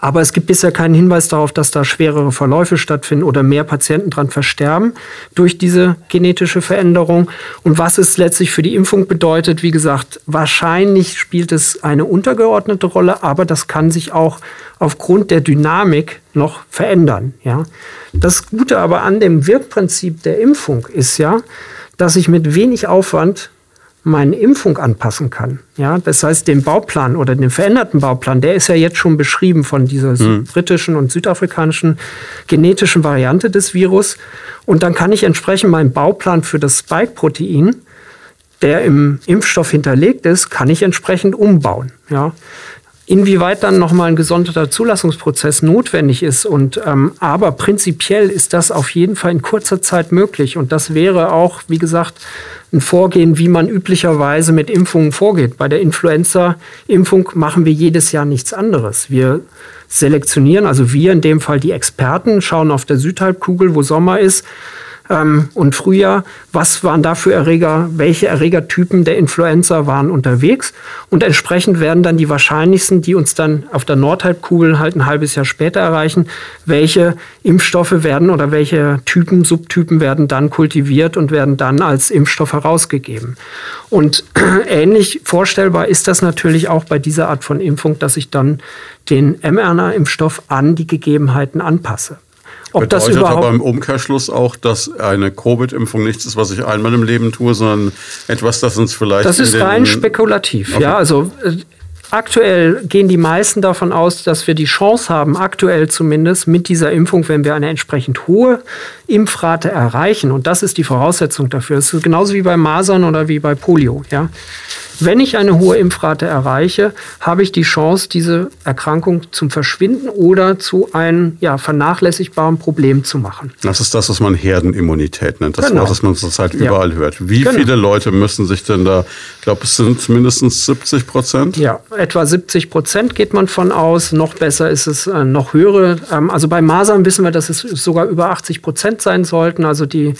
Aber es gibt bisher keinen Hinweis darauf, dass da schwerere Verläufe stattfinden oder mehr Patienten dran versterben durch diese genetische Veränderung. Und was es letztlich für die Impfung bedeutet, wie gesagt, wahrscheinlich spielt es eine untergeordnete Rolle, aber das kann sich auch aufgrund der Dynamik noch verändern. Ja. Das Gute aber an dem Wirkprinzip der Impfung ist ja, dass ich mit wenig Aufwand meine Impfung anpassen kann. Ja, das heißt, den Bauplan oder den veränderten Bauplan, der ist ja jetzt schon beschrieben von dieser mhm. britischen und südafrikanischen genetischen Variante des Virus. Und dann kann ich entsprechend meinen Bauplan für das Spike-Protein, der im Impfstoff hinterlegt ist, kann ich entsprechend umbauen. Ja. Inwieweit dann nochmal ein gesonderter Zulassungsprozess notwendig ist und ähm, aber prinzipiell ist das auf jeden Fall in kurzer Zeit möglich und das wäre auch, wie gesagt, ein Vorgehen, wie man üblicherweise mit Impfungen vorgeht. Bei der Influenza-Impfung machen wir jedes Jahr nichts anderes. Wir selektionieren, also wir in dem Fall die Experten, schauen auf der Südhalbkugel, wo Sommer ist, ähm, und Frühjahr, was waren da für Erreger, welche Erregertypen der Influenza waren unterwegs und entsprechend werden dann die wahrscheinlichsten, die uns dann auf der Nordhalbkugel halt ein halbes Jahr später erreichen, welche Impfstoffe werden oder welche Typen, Subtypen werden dann kultiviert und werden dann als Impfstoff herausgegeben. Und ähnlich vorstellbar ist das natürlich auch bei dieser Art von Impfung, dass ich dann den mRNA-Impfstoff an die Gegebenheiten anpasse. Ob Bedeutet das überhaupt aber im Umkehrschluss auch, dass eine Covid-Impfung nichts ist, was ich einmal im Leben tue, sondern etwas, das uns vielleicht. Das ist rein spekulativ. Okay. Ja, also äh, aktuell gehen die meisten davon aus, dass wir die Chance haben, aktuell zumindest mit dieser Impfung, wenn wir eine entsprechend hohe Impfrate erreichen, und das ist die Voraussetzung dafür. Es ist genauso wie bei Masern oder wie bei Polio. Ja. Wenn ich eine hohe Impfrate erreiche, habe ich die Chance, diese Erkrankung zum Verschwinden oder zu einem ja, vernachlässigbaren Problem zu machen. Das ist das, was man Herdenimmunität nennt. Das genau. ist was man zurzeit ja. überall hört. Wie genau. viele Leute müssen sich denn da, ich glaube, es sind mindestens 70 Prozent? Ja, etwa 70 Prozent geht man von aus. Noch besser ist es äh, noch höhere. Ähm, also bei Masern wissen wir, dass es sogar über 80 Prozent sein sollten. Also die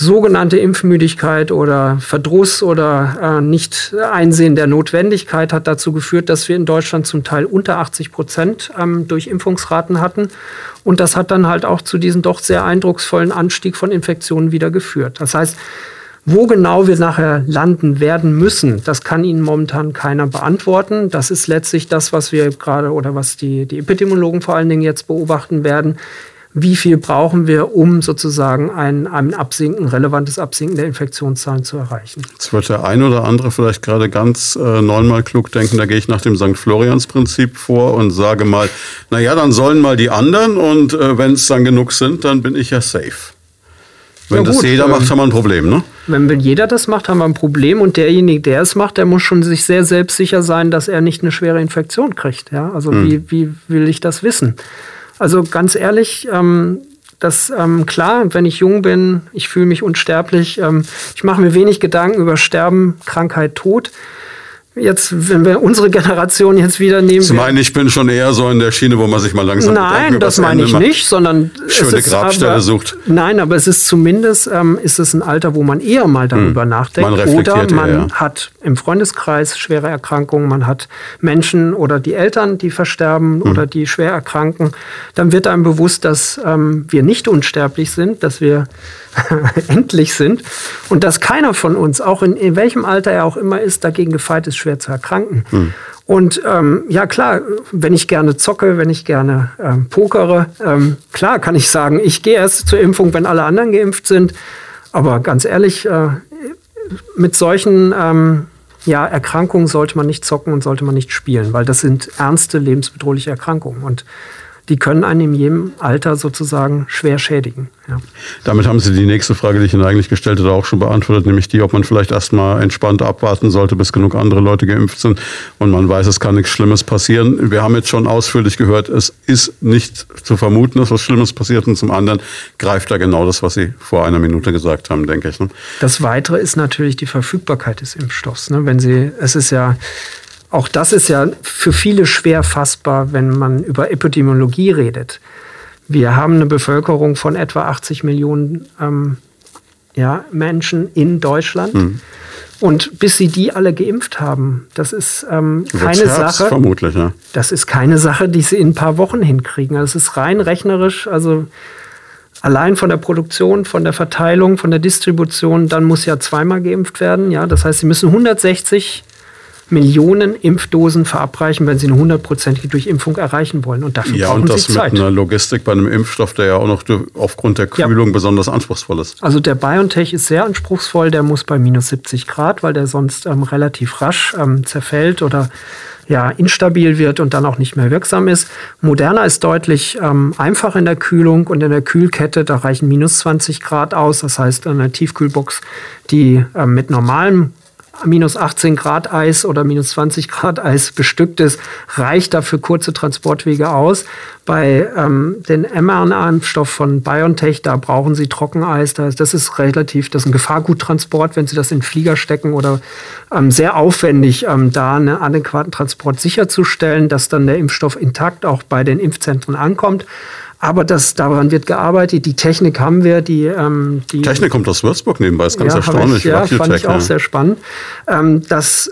sogenannte Impfmüdigkeit oder Verdruss oder äh, nicht Einsehen der Notwendigkeit hat dazu geführt, dass wir in Deutschland zum Teil unter 80 Prozent ähm, durch Impfungsraten hatten. Und das hat dann halt auch zu diesem doch sehr eindrucksvollen Anstieg von Infektionen wieder geführt. Das heißt, wo genau wir nachher landen werden müssen, das kann Ihnen momentan keiner beantworten. Das ist letztlich das, was wir gerade oder was die, die Epidemiologen vor allen Dingen jetzt beobachten werden wie viel brauchen wir, um sozusagen ein, ein Absinken, relevantes Absinken der Infektionszahlen zu erreichen. Jetzt wird der ein oder andere vielleicht gerade ganz äh, neunmal klug denken, da gehe ich nach dem St. Florians-Prinzip vor und sage mal, naja, dann sollen mal die anderen und äh, wenn es dann genug sind, dann bin ich ja safe. Wenn ja, das jeder ähm, macht, haben wir ein Problem, ne? Wenn jeder das macht, haben wir ein Problem. Und derjenige, der es macht, der muss schon sich sehr selbstsicher sein, dass er nicht eine schwere Infektion kriegt. Ja? Also hm. wie, wie will ich das wissen? Also ganz ehrlich, ähm, das ähm, klar, wenn ich jung bin, ich fühle mich unsterblich, ähm, ich mache mir wenig Gedanken über Sterben, Krankheit, Tod jetzt, wenn wir unsere Generation jetzt wieder nehmen. Sie meinen, ich bin schon eher so in der Schiene, wo man sich mal langsam Nein, das meine ich nicht, sondern schöne Grabstelle aber, sucht. Nein, aber es ist zumindest ähm, ist es ein Alter, wo man eher mal darüber hm. nachdenkt. Man oder man eher. hat im Freundeskreis schwere Erkrankungen, man hat Menschen oder die Eltern, die versterben hm. oder die schwer erkranken. Dann wird einem bewusst, dass ähm, wir nicht unsterblich sind, dass wir endlich sind und dass keiner von uns, auch in, in welchem Alter er auch immer ist, dagegen gefeit ist, schwer zu erkranken. Hm. Und ähm, ja klar, wenn ich gerne zocke, wenn ich gerne ähm, pokere, ähm, klar kann ich sagen, ich gehe erst zur Impfung, wenn alle anderen geimpft sind. Aber ganz ehrlich, äh, mit solchen ähm, ja, Erkrankungen sollte man nicht zocken und sollte man nicht spielen, weil das sind ernste lebensbedrohliche Erkrankungen. Und die können einen in jedem Alter sozusagen schwer schädigen. Ja. Damit haben Sie die nächste Frage, die ich Ihnen eigentlich gestellt hatte, auch schon beantwortet, nämlich die, ob man vielleicht erstmal entspannt abwarten sollte, bis genug andere Leute geimpft sind und man weiß, es kann nichts Schlimmes passieren. Wir haben jetzt schon ausführlich gehört, es ist nicht zu vermuten, dass was Schlimmes passiert und zum anderen greift da genau das, was Sie vor einer Minute gesagt haben, denke ich. Ne? Das Weitere ist natürlich die Verfügbarkeit des Impfstoffs. Ne? Wenn Sie, es ist ja auch das ist ja für viele schwer fassbar, wenn man über Epidemiologie redet. Wir haben eine Bevölkerung von etwa 80 Millionen ähm, ja, Menschen in Deutschland. Mhm. Und bis sie die alle geimpft haben, das ist ähm, keine Herz, Sache. Vermutlich, ja. Das ist keine Sache, die sie in ein paar Wochen hinkriegen. Das ist rein rechnerisch. Also allein von der Produktion, von der Verteilung, von der Distribution, dann muss ja zweimal geimpft werden. Ja, das heißt, sie müssen 160 Millionen Impfdosen verabreichen, wenn sie eine hundertprozentige Durchimpfung erreichen wollen. Und dafür ja, brauchen und das sie Zeit. mit einer Logistik bei einem Impfstoff, der ja auch noch aufgrund der Kühlung ja. besonders anspruchsvoll ist. Also der BioNTech ist sehr anspruchsvoll. Der muss bei minus 70 Grad, weil der sonst ähm, relativ rasch ähm, zerfällt oder ja, instabil wird und dann auch nicht mehr wirksam ist. Moderna ist deutlich ähm, einfach in der Kühlung und in der Kühlkette, da reichen minus 20 Grad aus. Das heißt, eine Tiefkühlbox, die äh, mit normalem minus 18 Grad Eis oder minus 20 Grad Eis bestückt ist, reicht dafür kurze Transportwege aus. Bei ähm, den mRNA-Impfstoff von BioNTech, da brauchen Sie Trockeneis. Das ist relativ, das ist ein Gefahrguttransport, wenn Sie das in Flieger stecken oder ähm, sehr aufwendig, ähm, da einen adäquaten Transport sicherzustellen, dass dann der Impfstoff intakt auch bei den Impfzentren ankommt. Aber das, daran wird gearbeitet. Die Technik haben wir. Die, ähm, die Technik kommt aus Würzburg nebenbei, ist ganz ja, erstaunlich. Ich, ja, fand ich auch sehr spannend. Ähm, das,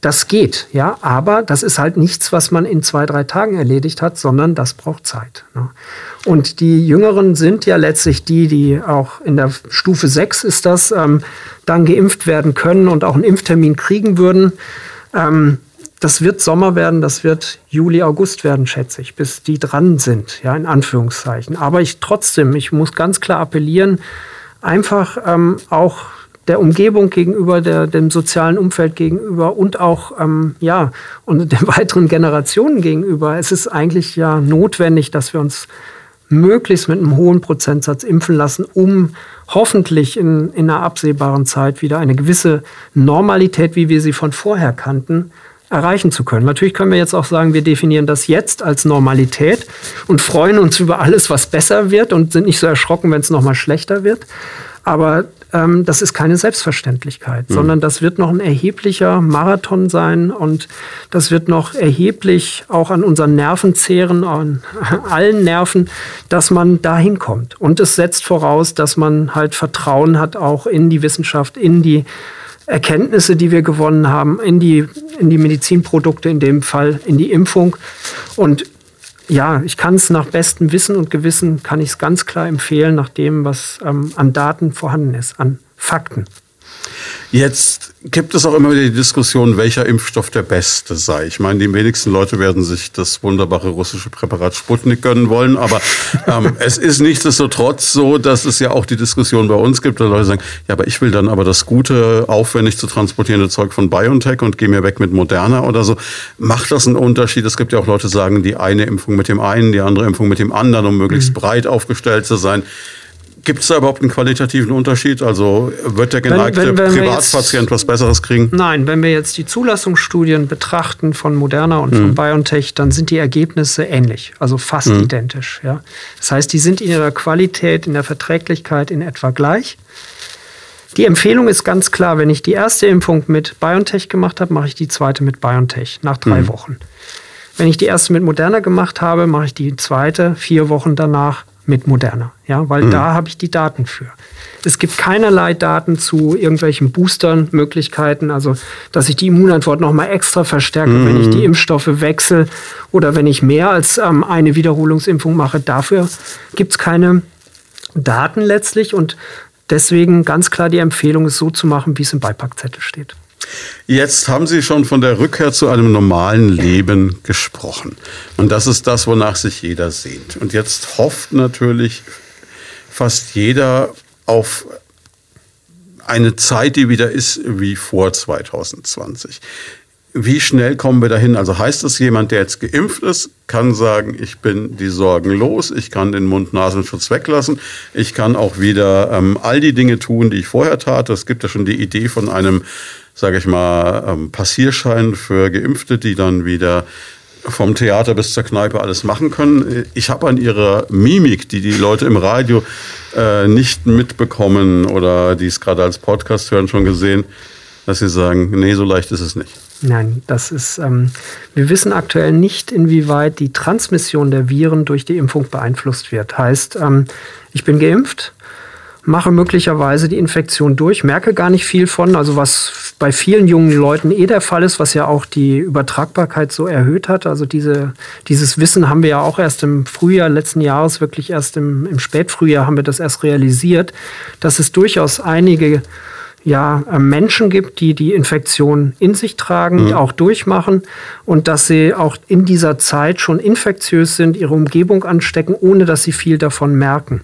das geht, ja, aber das ist halt nichts, was man in zwei, drei Tagen erledigt hat, sondern das braucht Zeit. Ne? Und die Jüngeren sind ja letztlich die, die auch in der Stufe 6 ist das, ähm, dann geimpft werden können und auch einen Impftermin kriegen würden. Ähm, das wird Sommer werden, das wird Juli, August werden, schätze ich, bis die dran sind, ja, in Anführungszeichen. Aber ich trotzdem, ich muss ganz klar appellieren, einfach ähm, auch der Umgebung gegenüber, der, dem sozialen Umfeld gegenüber und auch ähm, ja und den weiteren Generationen gegenüber. Es ist eigentlich ja notwendig, dass wir uns möglichst mit einem hohen Prozentsatz impfen lassen, um hoffentlich in, in einer absehbaren Zeit wieder eine gewisse Normalität, wie wir sie von vorher kannten, erreichen zu können. Natürlich können wir jetzt auch sagen, wir definieren das jetzt als Normalität und freuen uns über alles, was besser wird und sind nicht so erschrocken, wenn es nochmal schlechter wird. Aber ähm, das ist keine Selbstverständlichkeit, mhm. sondern das wird noch ein erheblicher Marathon sein und das wird noch erheblich auch an unseren Nerven zehren, an allen Nerven, dass man dahin kommt. Und es setzt voraus, dass man halt Vertrauen hat auch in die Wissenschaft, in die Erkenntnisse, die wir gewonnen haben, in die, in die Medizinprodukte, in dem Fall in die Impfung. Und ja, ich kann es nach bestem Wissen und Gewissen, kann ich es ganz klar empfehlen, nach dem, was ähm, an Daten vorhanden ist, an Fakten. Jetzt gibt es auch immer wieder die Diskussion, welcher Impfstoff der beste sei. Ich meine, die wenigsten Leute werden sich das wunderbare russische Präparat Sputnik gönnen wollen, aber ähm, es ist nichtsdestotrotz so, dass es ja auch die Diskussion bei uns gibt, dass Leute sagen, ja, aber ich will dann aber das gute, aufwendig zu transportierende Zeug von BioNTech und gehe mir weg mit Moderna oder so. Macht das einen Unterschied? Es gibt ja auch Leute, die sagen, die eine Impfung mit dem einen, die andere Impfung mit dem anderen, um möglichst mhm. breit aufgestellt zu sein. Gibt es da überhaupt einen qualitativen Unterschied? Also wird der geneigte wenn, wenn, wenn Privatpatient jetzt, was Besseres kriegen? Nein, wenn wir jetzt die Zulassungsstudien betrachten von Moderna und mhm. von BioNTech, dann sind die Ergebnisse ähnlich, also fast mhm. identisch. Ja? Das heißt, die sind in ihrer Qualität, in der Verträglichkeit in etwa gleich. Die Empfehlung ist ganz klar, wenn ich die erste Impfung mit BioNTech gemacht habe, mache ich die zweite mit BioNTech nach drei mhm. Wochen. Wenn ich die erste mit Moderna gemacht habe, mache ich die zweite vier Wochen danach mit Moderna, ja, weil mhm. da habe ich die Daten für. Es gibt keinerlei Daten zu irgendwelchen Boostern, Möglichkeiten, also dass ich die Immunantwort nochmal extra verstärke, mhm. wenn ich die mhm. Impfstoffe wechsle oder wenn ich mehr als ähm, eine Wiederholungsimpfung mache. Dafür gibt es keine Daten letztlich und deswegen ganz klar die Empfehlung, es so zu machen, wie es im Beipackzettel steht. Jetzt haben Sie schon von der Rückkehr zu einem normalen Leben gesprochen. Und das ist das, wonach sich jeder sehnt. Und jetzt hofft natürlich fast jeder auf eine Zeit, die wieder ist wie vor 2020. Wie schnell kommen wir dahin? Also heißt das, jemand, der jetzt geimpft ist, kann sagen, ich bin die Sorgen los, ich kann den Mund-Nasenschutz weglassen, ich kann auch wieder ähm, all die Dinge tun, die ich vorher tat. Es gibt ja schon die Idee von einem sage ich mal, ähm, Passierschein für Geimpfte, die dann wieder vom Theater bis zur Kneipe alles machen können. Ich habe an ihrer Mimik, die die Leute im Radio äh, nicht mitbekommen oder die es gerade als Podcast hören, schon gesehen, dass sie sagen, nee, so leicht ist es nicht. Nein, das ist, ähm, wir wissen aktuell nicht, inwieweit die Transmission der Viren durch die Impfung beeinflusst wird. Heißt, ähm, ich bin geimpft, mache möglicherweise die Infektion durch, merke gar nicht viel von, also was bei vielen jungen Leuten eh der Fall ist, was ja auch die Übertragbarkeit so erhöht hat. Also diese, dieses Wissen haben wir ja auch erst im Frühjahr letzten Jahres, wirklich erst im, im Spätfrühjahr haben wir das erst realisiert, dass es durchaus einige ja Menschen gibt, die die Infektion in sich tragen, mhm. auch durchmachen und dass sie auch in dieser Zeit schon infektiös sind, ihre Umgebung anstecken, ohne dass sie viel davon merken.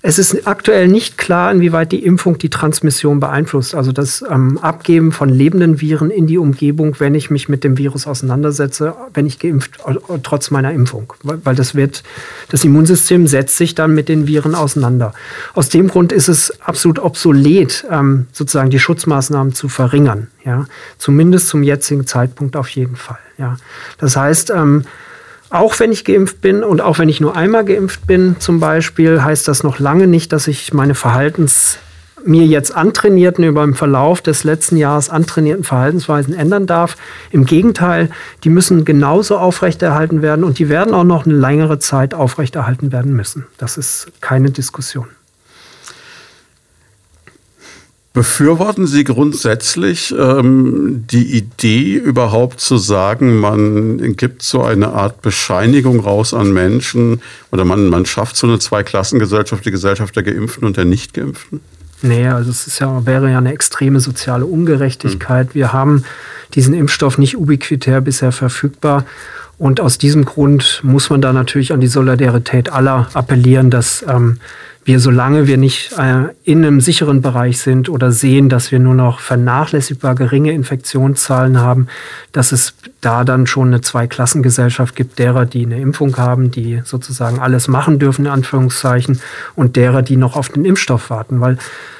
Es ist aktuell nicht klar, inwieweit die Impfung die Transmission beeinflusst, also das ähm, Abgeben von lebenden Viren in die Umgebung, wenn ich mich mit dem Virus auseinandersetze, wenn ich geimpft, äh, trotz meiner Impfung. Weil das wird, das Immunsystem setzt sich dann mit den Viren auseinander. Aus dem Grund ist es absolut obsolet, ähm, sozusagen die Schutzmaßnahmen zu verringern. Ja? Zumindest zum jetzigen Zeitpunkt auf jeden Fall. Ja? Das heißt, ähm, auch wenn ich geimpft bin und auch wenn ich nur einmal geimpft bin zum Beispiel, heißt das noch lange nicht, dass ich meine Verhaltens mir jetzt antrainierten, über den Verlauf des letzten Jahres antrainierten Verhaltensweisen ändern darf. Im Gegenteil, die müssen genauso aufrechterhalten werden und die werden auch noch eine längere Zeit aufrechterhalten werden müssen. Das ist keine Diskussion. Befürworten Sie grundsätzlich ähm, die Idee überhaupt zu sagen, man gibt so eine Art Bescheinigung raus an Menschen oder man, man schafft so eine Zweiklassengesellschaft, die Gesellschaft der Geimpften und der Nicht-Geimpften? Nee, also es ist ja, wäre ja eine extreme soziale Ungerechtigkeit. Hm. Wir haben diesen Impfstoff nicht ubiquitär bisher verfügbar. Und aus diesem Grund muss man da natürlich an die Solidarität aller appellieren, dass ähm, wir, solange wir nicht äh, in einem sicheren Bereich sind oder sehen, dass wir nur noch vernachlässigbar geringe Infektionszahlen haben, dass es da dann schon eine Zweiklassengesellschaft gibt, derer, die eine Impfung haben, die sozusagen alles machen dürfen, in Anführungszeichen, und derer, die noch auf den Impfstoff warten. Weil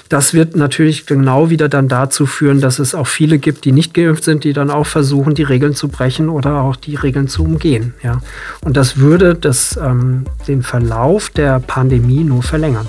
das wird natürlich genau wieder dann dazu führen, dass es auch viele gibt, die nicht geimpft sind, die dann auch versuchen, die Regeln zu brechen oder auch die Regeln zu umgehen. Ja. Und das würde das, ähm, den Verlauf der Pandemie nur verlängern.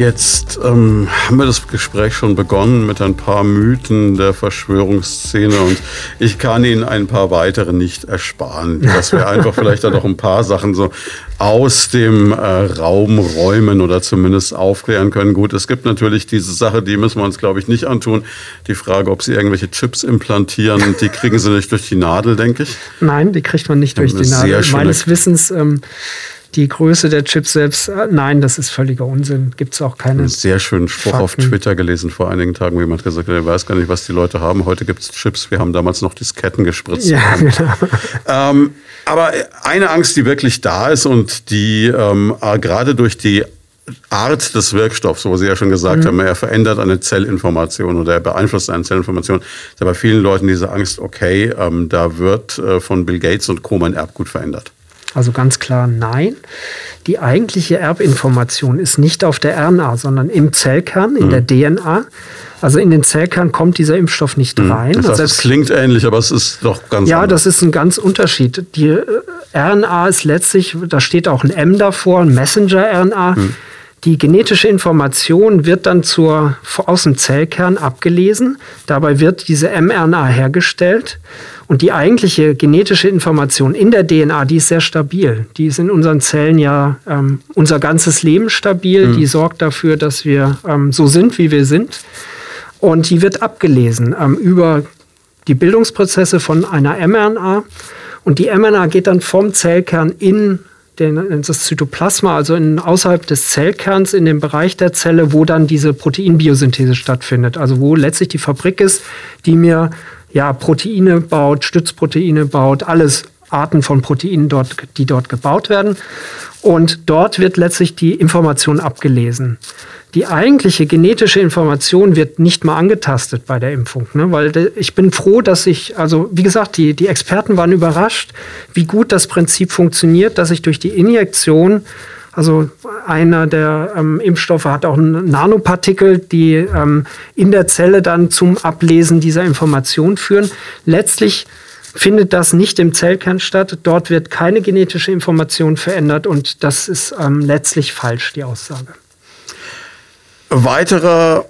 Jetzt ähm, haben wir das Gespräch schon begonnen mit ein paar Mythen der Verschwörungsszene und ich kann Ihnen ein paar weitere nicht ersparen, dass wir einfach vielleicht dann noch ein paar Sachen so aus dem äh, Raum räumen oder zumindest aufklären können. Gut, es gibt natürlich diese Sache, die müssen wir uns, glaube ich, nicht antun. Die Frage, ob Sie irgendwelche Chips implantieren, die kriegen Sie nicht durch die Nadel, denke ich. Nein, die kriegt man nicht durch die Nadel. Meines Wissens ähm, die Größe der Chips selbst, äh, nein, das ist völliger Unsinn. Gibt es auch keine. Einen sehr schönen Spruch Fakten. auf Twitter gelesen vor einigen Tagen, wo jemand gesagt hat, er weiß gar nicht, was die Leute haben. Heute gibt es Chips. Wir haben damals noch Disketten gespritzt. Ja, genau. Ähm, aber eine Angst, die wirklich da ist und die ähm, äh, gerade durch die Art des Wirkstoffs, wo Sie ja schon gesagt mhm. haben, er verändert eine Zellinformation oder er beeinflusst eine Zellinformation, ist bei vielen Leuten diese Angst, okay, ähm, da wird äh, von Bill Gates und Co. mein Erbgut verändert. Also ganz klar nein. Die eigentliche Erbinformation ist nicht auf der RNA, sondern im Zellkern, in mhm. der DNA. Also in den Zellkern kommt dieser Impfstoff nicht mhm. rein. Das heißt, also es klingt ähnlich, aber es ist doch ganz Ja, anders. das ist ein ganz Unterschied. Die äh, RNA ist letztlich, da steht auch ein M davor, ein Messenger-RNA. Mhm. Die genetische Information wird dann zur, aus dem Zellkern abgelesen. Dabei wird diese mRNA hergestellt. Und die eigentliche genetische Information in der DNA, die ist sehr stabil. Die ist in unseren Zellen ja ähm, unser ganzes Leben stabil. Mhm. Die sorgt dafür, dass wir ähm, so sind, wie wir sind. Und die wird abgelesen ähm, über die Bildungsprozesse von einer mRNA. Und die mRNA geht dann vom Zellkern in den, das Zytoplasma, also in, außerhalb des Zellkerns, in dem Bereich der Zelle, wo dann diese Proteinbiosynthese stattfindet. Also wo letztlich die Fabrik ist, die mir ja, Proteine baut, Stützproteine baut, alles Arten von Proteinen, dort, die dort gebaut werden. Und dort wird letztlich die Information abgelesen. Die eigentliche genetische Information wird nicht mal angetastet bei der Impfung, ne? weil ich bin froh, dass ich, also wie gesagt, die, die Experten waren überrascht, wie gut das Prinzip funktioniert, dass ich durch die Injektion also einer der ähm, Impfstoffe hat auch Nanopartikel, die ähm, in der Zelle dann zum Ablesen dieser Information führen. Letztlich findet das nicht im Zellkern statt. Dort wird keine genetische Information verändert und das ist ähm, letztlich falsch, die Aussage. Weiterer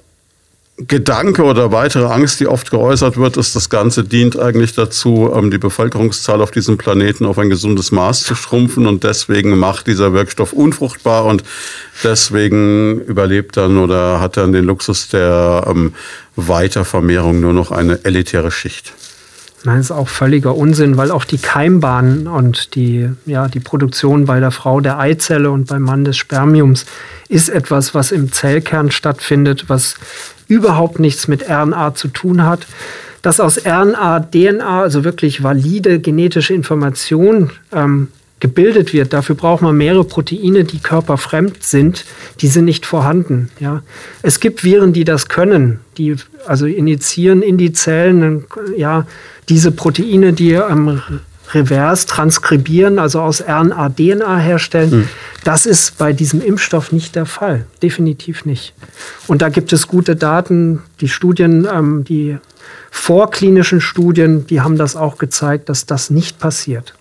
Gedanke oder weitere Angst, die oft geäußert wird, ist, das Ganze dient eigentlich dazu, ähm, die Bevölkerungszahl auf diesem Planeten auf ein gesundes Maß zu schrumpfen und deswegen macht dieser Wirkstoff unfruchtbar und deswegen überlebt dann oder hat dann den Luxus der ähm, Weitervermehrung nur noch eine elitäre Schicht. Nein, ist auch völliger Unsinn, weil auch die Keimbahn und die, ja, die Produktion bei der Frau der Eizelle und beim Mann des Spermiums ist etwas, was im Zellkern stattfindet, was überhaupt nichts mit RNA zu tun hat. Dass aus RNA DNA, also wirklich valide genetische Information, ähm, gebildet wird. Dafür braucht man mehrere Proteine, die körperfremd sind. Die sind nicht vorhanden. Ja. Es gibt Viren, die das können, die also initiieren in die Zellen ja, diese Proteine, die am Revers transkribieren, also aus RNA DNA herstellen. Mhm. Das ist bei diesem Impfstoff nicht der Fall. Definitiv nicht. Und da gibt es gute Daten. Die Studien, ähm, die vorklinischen Studien, die haben das auch gezeigt, dass das nicht passiert.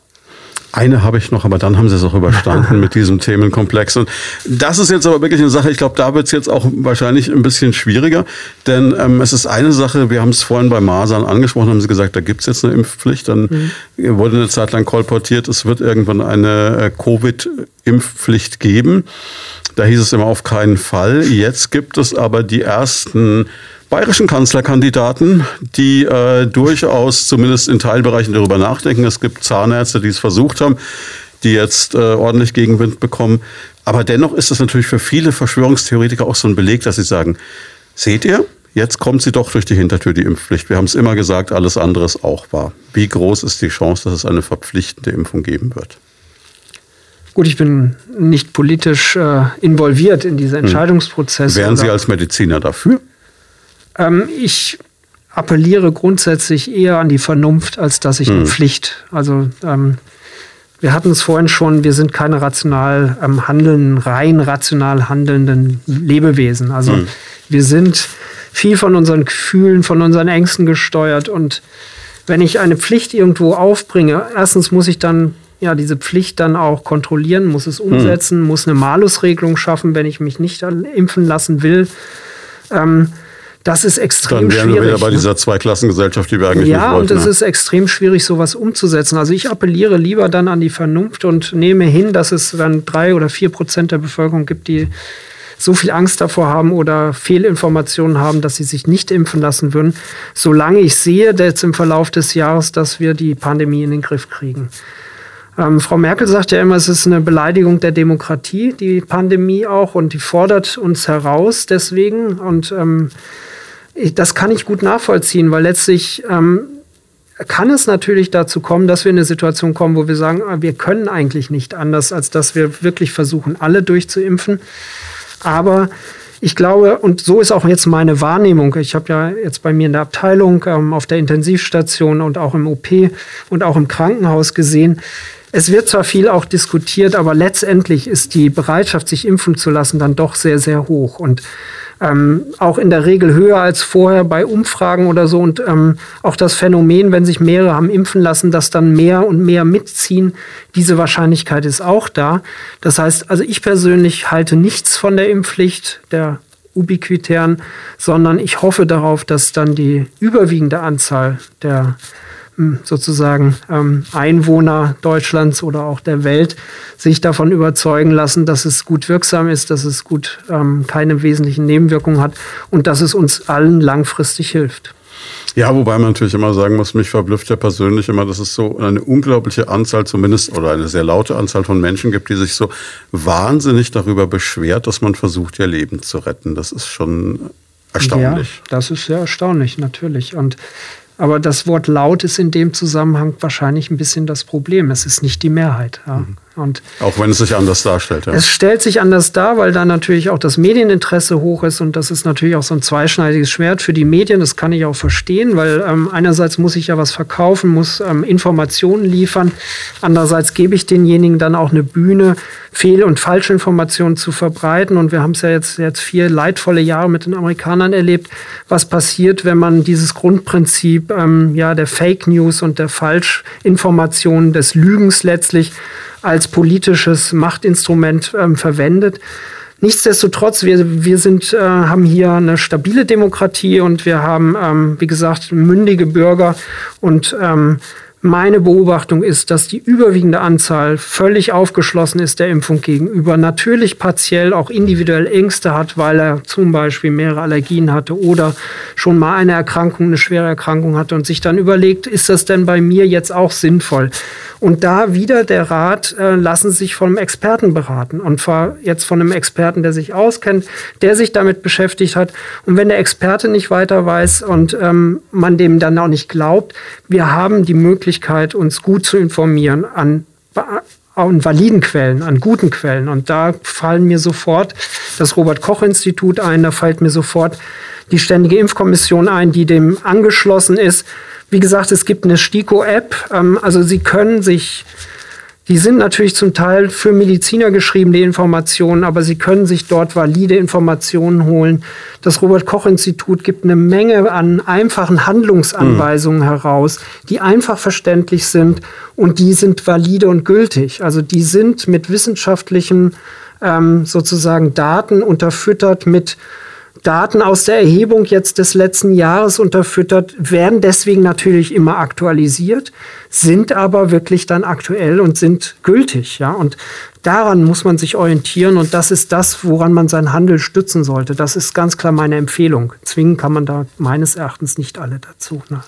Eine habe ich noch, aber dann haben sie es auch überstanden mit diesem Themenkomplex. Und das ist jetzt aber wirklich eine Sache, ich glaube, da wird es jetzt auch wahrscheinlich ein bisschen schwieriger. Denn ähm, es ist eine Sache, wir haben es vorhin bei Masern angesprochen, haben sie gesagt, da gibt es jetzt eine Impfpflicht. Dann mhm. wurde eine Zeit lang kolportiert, es wird irgendwann eine äh, Covid-Impfpflicht geben. Da hieß es immer auf keinen Fall. Jetzt gibt es aber die ersten bayerischen Kanzlerkandidaten, die äh, durchaus zumindest in Teilbereichen darüber nachdenken. Es gibt Zahnärzte, die es versucht haben, die jetzt äh, ordentlich Gegenwind bekommen. Aber dennoch ist es natürlich für viele Verschwörungstheoretiker auch so ein Beleg, dass sie sagen, seht ihr, jetzt kommt sie doch durch die Hintertür, die Impfpflicht. Wir haben es immer gesagt, alles andere ist auch wahr. Wie groß ist die Chance, dass es eine verpflichtende Impfung geben wird? Gut, ich bin nicht politisch äh, involviert in diese hm. Entscheidungsprozesse. Wären Sie als Mediziner dafür? Ähm, ich appelliere grundsätzlich eher an die Vernunft, als dass ich eine hm. Pflicht. Also ähm, wir hatten es vorhin schon, wir sind keine rational ähm, handelnden, rein rational handelnden Lebewesen. Also hm. wir sind viel von unseren Gefühlen, von unseren Ängsten gesteuert. Und wenn ich eine Pflicht irgendwo aufbringe, erstens muss ich dann ja diese Pflicht dann auch kontrollieren, muss es hm. umsetzen, hm. muss eine Malusregelung schaffen, wenn ich mich nicht impfen lassen will. Ähm, das ist extrem schwierig. Dann wären wir wieder bei ne? dieser Zweiklassengesellschaft, die wir eigentlich ja, nicht wollten. Ja, und es ist extrem schwierig, sowas umzusetzen. Also ich appelliere lieber dann an die Vernunft und nehme hin, dass es dann drei oder vier Prozent der Bevölkerung gibt, die so viel Angst davor haben oder Fehlinformationen haben, dass sie sich nicht impfen lassen würden, solange ich sehe jetzt im Verlauf des Jahres, dass wir die Pandemie in den Griff kriegen. Ähm, Frau Merkel sagt ja immer, es ist eine Beleidigung der Demokratie, die Pandemie auch, und die fordert uns heraus deswegen. Und ähm, das kann ich gut nachvollziehen, weil letztlich ähm, kann es natürlich dazu kommen, dass wir in eine Situation kommen, wo wir sagen, ah, wir können eigentlich nicht anders, als dass wir wirklich versuchen, alle durchzuimpfen. Aber ich glaube, und so ist auch jetzt meine Wahrnehmung. Ich habe ja jetzt bei mir in der Abteilung, ähm, auf der Intensivstation und auch im OP und auch im Krankenhaus gesehen, es wird zwar viel auch diskutiert, aber letztendlich ist die Bereitschaft, sich impfen zu lassen, dann doch sehr, sehr hoch. Und ähm, auch in der Regel höher als vorher bei Umfragen oder so. Und ähm, auch das Phänomen, wenn sich mehrere haben impfen lassen, dass dann mehr und mehr mitziehen, diese Wahrscheinlichkeit ist auch da. Das heißt, also ich persönlich halte nichts von der Impfpflicht, der ubiquitären, sondern ich hoffe darauf, dass dann die überwiegende Anzahl der sozusagen ähm, Einwohner Deutschlands oder auch der Welt sich davon überzeugen lassen, dass es gut wirksam ist, dass es gut ähm, keine wesentlichen Nebenwirkungen hat und dass es uns allen langfristig hilft. Ja, wobei man natürlich immer sagen muss, mich verblüfft ja persönlich immer, dass es so eine unglaubliche Anzahl zumindest oder eine sehr laute Anzahl von Menschen gibt, die sich so wahnsinnig darüber beschwert, dass man versucht, ihr Leben zu retten. Das ist schon erstaunlich. Ja, das ist sehr erstaunlich, natürlich. Und aber das Wort laut ist in dem Zusammenhang wahrscheinlich ein bisschen das Problem. Es ist nicht die Mehrheit. Ja. Mhm. Und auch wenn es sich anders darstellt. Ja. Es stellt sich anders dar, weil da natürlich auch das Medieninteresse hoch ist und das ist natürlich auch so ein zweischneidiges Schwert für die Medien. Das kann ich auch verstehen, weil ähm, einerseits muss ich ja was verkaufen, muss ähm, Informationen liefern. Andererseits gebe ich denjenigen dann auch eine Bühne, Fehl- und Falschinformationen zu verbreiten. Und wir haben es ja jetzt, jetzt vier leidvolle Jahre mit den Amerikanern erlebt, was passiert, wenn man dieses Grundprinzip ähm, ja, der Fake News und der Falschinformationen, des Lügens letztlich als politisches Machtinstrument ähm, verwendet. Nichtsdestotrotz, wir, wir sind, äh, haben hier eine stabile Demokratie und wir haben, ähm, wie gesagt, mündige Bürger und ähm, meine Beobachtung ist, dass die überwiegende Anzahl völlig aufgeschlossen ist der Impfung gegenüber, natürlich partiell auch individuell Ängste hat, weil er zum Beispiel mehrere Allergien hatte oder schon mal eine Erkrankung, eine schwere Erkrankung hatte und sich dann überlegt, ist das denn bei mir jetzt auch sinnvoll? Und da wieder der Rat, äh, lassen sich von einem Experten beraten. Und zwar jetzt von einem Experten, der sich auskennt, der sich damit beschäftigt hat. Und wenn der Experte nicht weiter weiß und ähm, man dem dann auch nicht glaubt, wir haben die Möglichkeit, uns gut zu informieren an an validen Quellen, an guten Quellen. Und da fallen mir sofort das Robert Koch Institut ein, da fällt mir sofort die Ständige Impfkommission ein, die dem angeschlossen ist. Wie gesagt, es gibt eine STIKO-App. Ähm, also Sie können sich, die sind natürlich zum Teil für Mediziner geschrieben, die Informationen, aber Sie können sich dort valide Informationen holen. Das Robert-Koch-Institut gibt eine Menge an einfachen Handlungsanweisungen mhm. heraus, die einfach verständlich sind und die sind valide und gültig. Also die sind mit wissenschaftlichen ähm, sozusagen Daten unterfüttert mit Daten aus der Erhebung jetzt des letzten Jahres unterfüttert, werden deswegen natürlich immer aktualisiert, sind aber wirklich dann aktuell und sind gültig. Ja? Und daran muss man sich orientieren und das ist das, woran man seinen Handel stützen sollte. Das ist ganz klar meine Empfehlung. Zwingen kann man da meines Erachtens nicht alle dazu. Ne?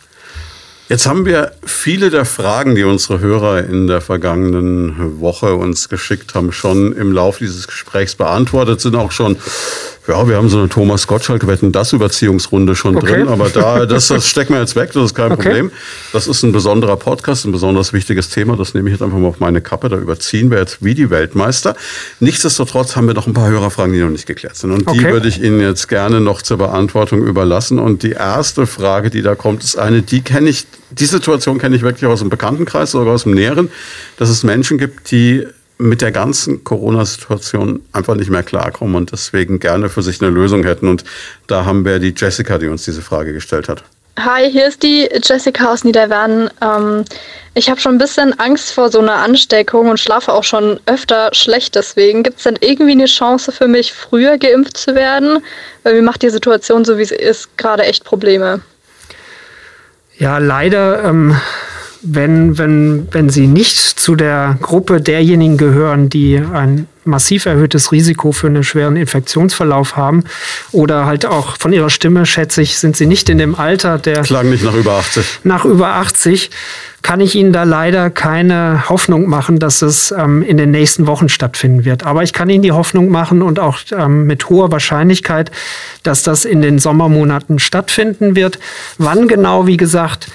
Jetzt haben wir viele der Fragen, die unsere Hörer in der vergangenen Woche uns geschickt haben, schon im Laufe dieses Gesprächs beantwortet, sind auch schon ja, wir haben so eine Thomas Gottschalk wetten das Überziehungsrunde schon okay. drin, aber da das, das stecken wir jetzt weg, das ist kein okay. Problem. Das ist ein besonderer Podcast, ein besonders wichtiges Thema, das nehme ich jetzt einfach mal auf meine Kappe, da überziehen wir jetzt wie die Weltmeister. Nichtsdestotrotz haben wir noch ein paar Hörerfragen, die noch nicht geklärt sind und okay. die würde ich Ihnen jetzt gerne noch zur Beantwortung überlassen und die erste Frage, die da kommt, ist eine, die kenne ich, die Situation kenne ich wirklich aus dem Bekanntenkreis, sogar aus dem Näheren, dass es Menschen gibt, die mit der ganzen Corona-Situation einfach nicht mehr klarkommen und deswegen gerne für sich eine Lösung hätten. Und da haben wir die Jessica, die uns diese Frage gestellt hat. Hi, hier ist die Jessica aus Niederwerden. Ähm, ich habe schon ein bisschen Angst vor so einer Ansteckung und schlafe auch schon öfter schlecht deswegen. Gibt es denn irgendwie eine Chance für mich, früher geimpft zu werden? Weil mir macht die Situation, so wie sie ist, gerade echt Probleme. Ja, leider ähm, wenn, wenn, wenn sie nicht zu der Gruppe derjenigen gehören, die ein massiv erhöhtes Risiko für einen schweren Infektionsverlauf haben oder halt auch von ihrer Stimme, schätze ich, sind sie nicht in dem Alter der... Klang nicht nach über 80. Nach über 80 kann ich Ihnen da leider keine Hoffnung machen, dass es ähm, in den nächsten Wochen stattfinden wird. Aber ich kann Ihnen die Hoffnung machen und auch ähm, mit hoher Wahrscheinlichkeit, dass das in den Sommermonaten stattfinden wird. Wann genau, wie gesagt,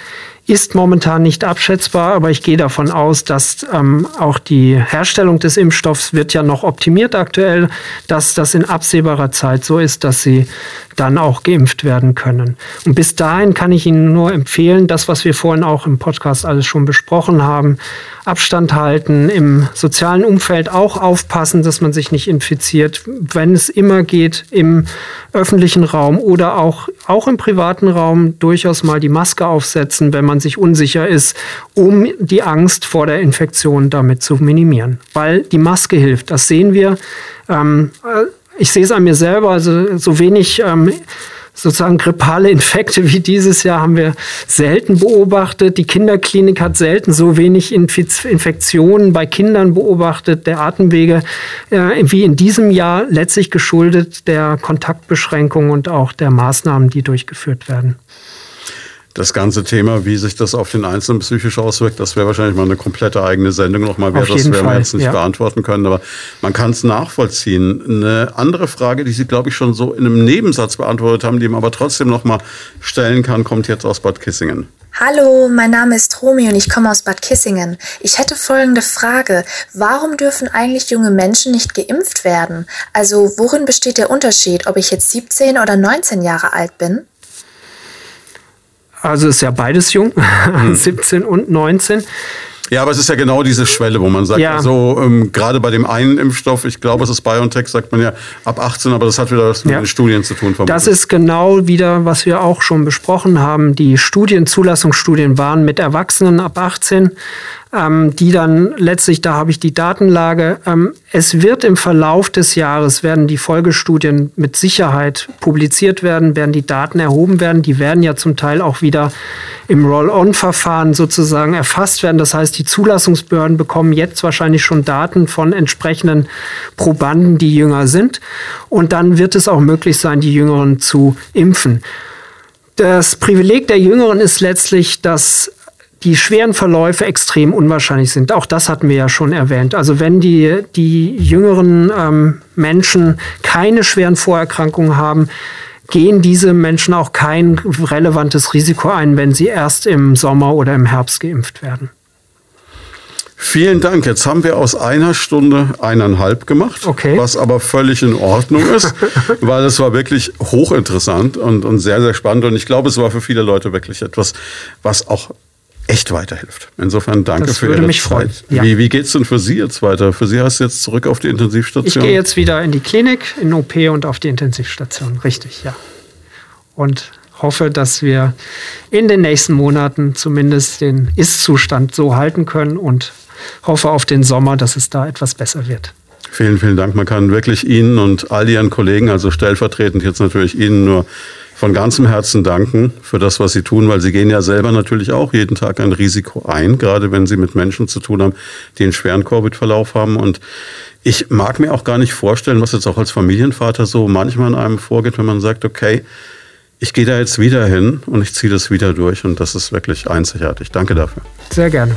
ist momentan nicht abschätzbar, aber ich gehe davon aus, dass ähm, auch die Herstellung des Impfstoffs wird ja noch optimiert aktuell, dass das in absehbarer Zeit so ist, dass sie dann auch geimpft werden können. Und bis dahin kann ich Ihnen nur empfehlen, das, was wir vorhin auch im Podcast alles schon besprochen haben, Abstand halten, im sozialen Umfeld auch aufpassen, dass man sich nicht infiziert, wenn es immer geht, im öffentlichen Raum oder auch, auch im privaten Raum durchaus mal die Maske aufsetzen, wenn man sich unsicher ist, um die Angst vor der Infektion damit zu minimieren. Weil die Maske hilft, das sehen wir. Ähm, äh, ich sehe es an mir selber, also so wenig ähm, sozusagen grippale Infekte wie dieses Jahr haben wir selten beobachtet. Die Kinderklinik hat selten so wenig Infiz Infektionen bei Kindern beobachtet, der Atemwege, äh, wie in diesem Jahr letztlich geschuldet der Kontaktbeschränkungen und auch der Maßnahmen, die durchgeführt werden das ganze Thema, wie sich das auf den Einzelnen psychisch auswirkt, das wäre wahrscheinlich mal eine komplette eigene Sendung nochmal wert. Das werden wir jetzt nicht ja. beantworten können, aber man kann es nachvollziehen. Eine andere Frage, die Sie, glaube ich, schon so in einem Nebensatz beantwortet haben, die man aber trotzdem nochmal stellen kann, kommt jetzt aus Bad Kissingen. Hallo, mein Name ist Romy und ich komme aus Bad Kissingen. Ich hätte folgende Frage. Warum dürfen eigentlich junge Menschen nicht geimpft werden? Also worin besteht der Unterschied, ob ich jetzt 17 oder 19 Jahre alt bin? Also ist ja beides jung, mhm. 17 und 19. Ja, aber es ist ja genau diese Schwelle, wo man sagt, ja. also ähm, gerade bei dem einen Impfstoff, ich glaube, es ist BioNTech, sagt man ja ab 18, aber das hat wieder was mit ja. den Studien zu tun. Vermutlich. Das ist genau wieder, was wir auch schon besprochen haben. Die Studien, Zulassungsstudien waren mit Erwachsenen ab 18. ähm, die dann letztlich, da habe ich die Datenlage. Ähm, es wird im Verlauf des Jahres, werden die Folgestudien mit Sicherheit publiziert werden, werden die Daten erhoben werden. Die werden ja zum Teil auch wieder im Roll-on-Verfahren sozusagen erfasst werden. Das heißt, die Zulassungsbehörden bekommen jetzt wahrscheinlich schon Daten von entsprechenden Probanden, die jünger sind. Und dann wird es auch möglich sein, die Jüngeren zu impfen. Das Privileg der Jüngeren ist letztlich, dass die schweren Verläufe extrem unwahrscheinlich sind. Auch das hatten wir ja schon erwähnt. Also wenn die, die jüngeren ähm, Menschen keine schweren Vorerkrankungen haben, gehen diese Menschen auch kein relevantes Risiko ein, wenn sie erst im Sommer oder im Herbst geimpft werden. Vielen Dank. Jetzt haben wir aus einer Stunde eineinhalb gemacht, okay. was aber völlig in Ordnung ist, weil es war wirklich hochinteressant und, und sehr, sehr spannend. Und ich glaube, es war für viele Leute wirklich etwas, was auch echt weiterhilft. Insofern danke das für Ihre mich Zeit. Freuen. Ja. Wie, wie geht es denn für Sie jetzt weiter? Für Sie heißt es jetzt zurück auf die Intensivstation? Ich gehe jetzt wieder in die Klinik, in OP und auf die Intensivstation. Richtig, ja. Und hoffe, dass wir in den nächsten Monaten zumindest den Ist-Zustand so halten können und hoffe auf den Sommer, dass es da etwas besser wird. Vielen, vielen Dank. Man kann wirklich Ihnen und all Ihren Kollegen, also stellvertretend jetzt natürlich Ihnen nur von ganzem Herzen danken für das, was Sie tun, weil Sie gehen ja selber natürlich auch jeden Tag ein Risiko ein, gerade wenn Sie mit Menschen zu tun haben, die einen schweren Covid-Verlauf haben. Und ich mag mir auch gar nicht vorstellen, was jetzt auch als Familienvater so manchmal in einem vorgeht, wenn man sagt, okay, ich gehe da jetzt wieder hin und ich ziehe das wieder durch und das ist wirklich einzigartig. Danke dafür. Sehr gerne.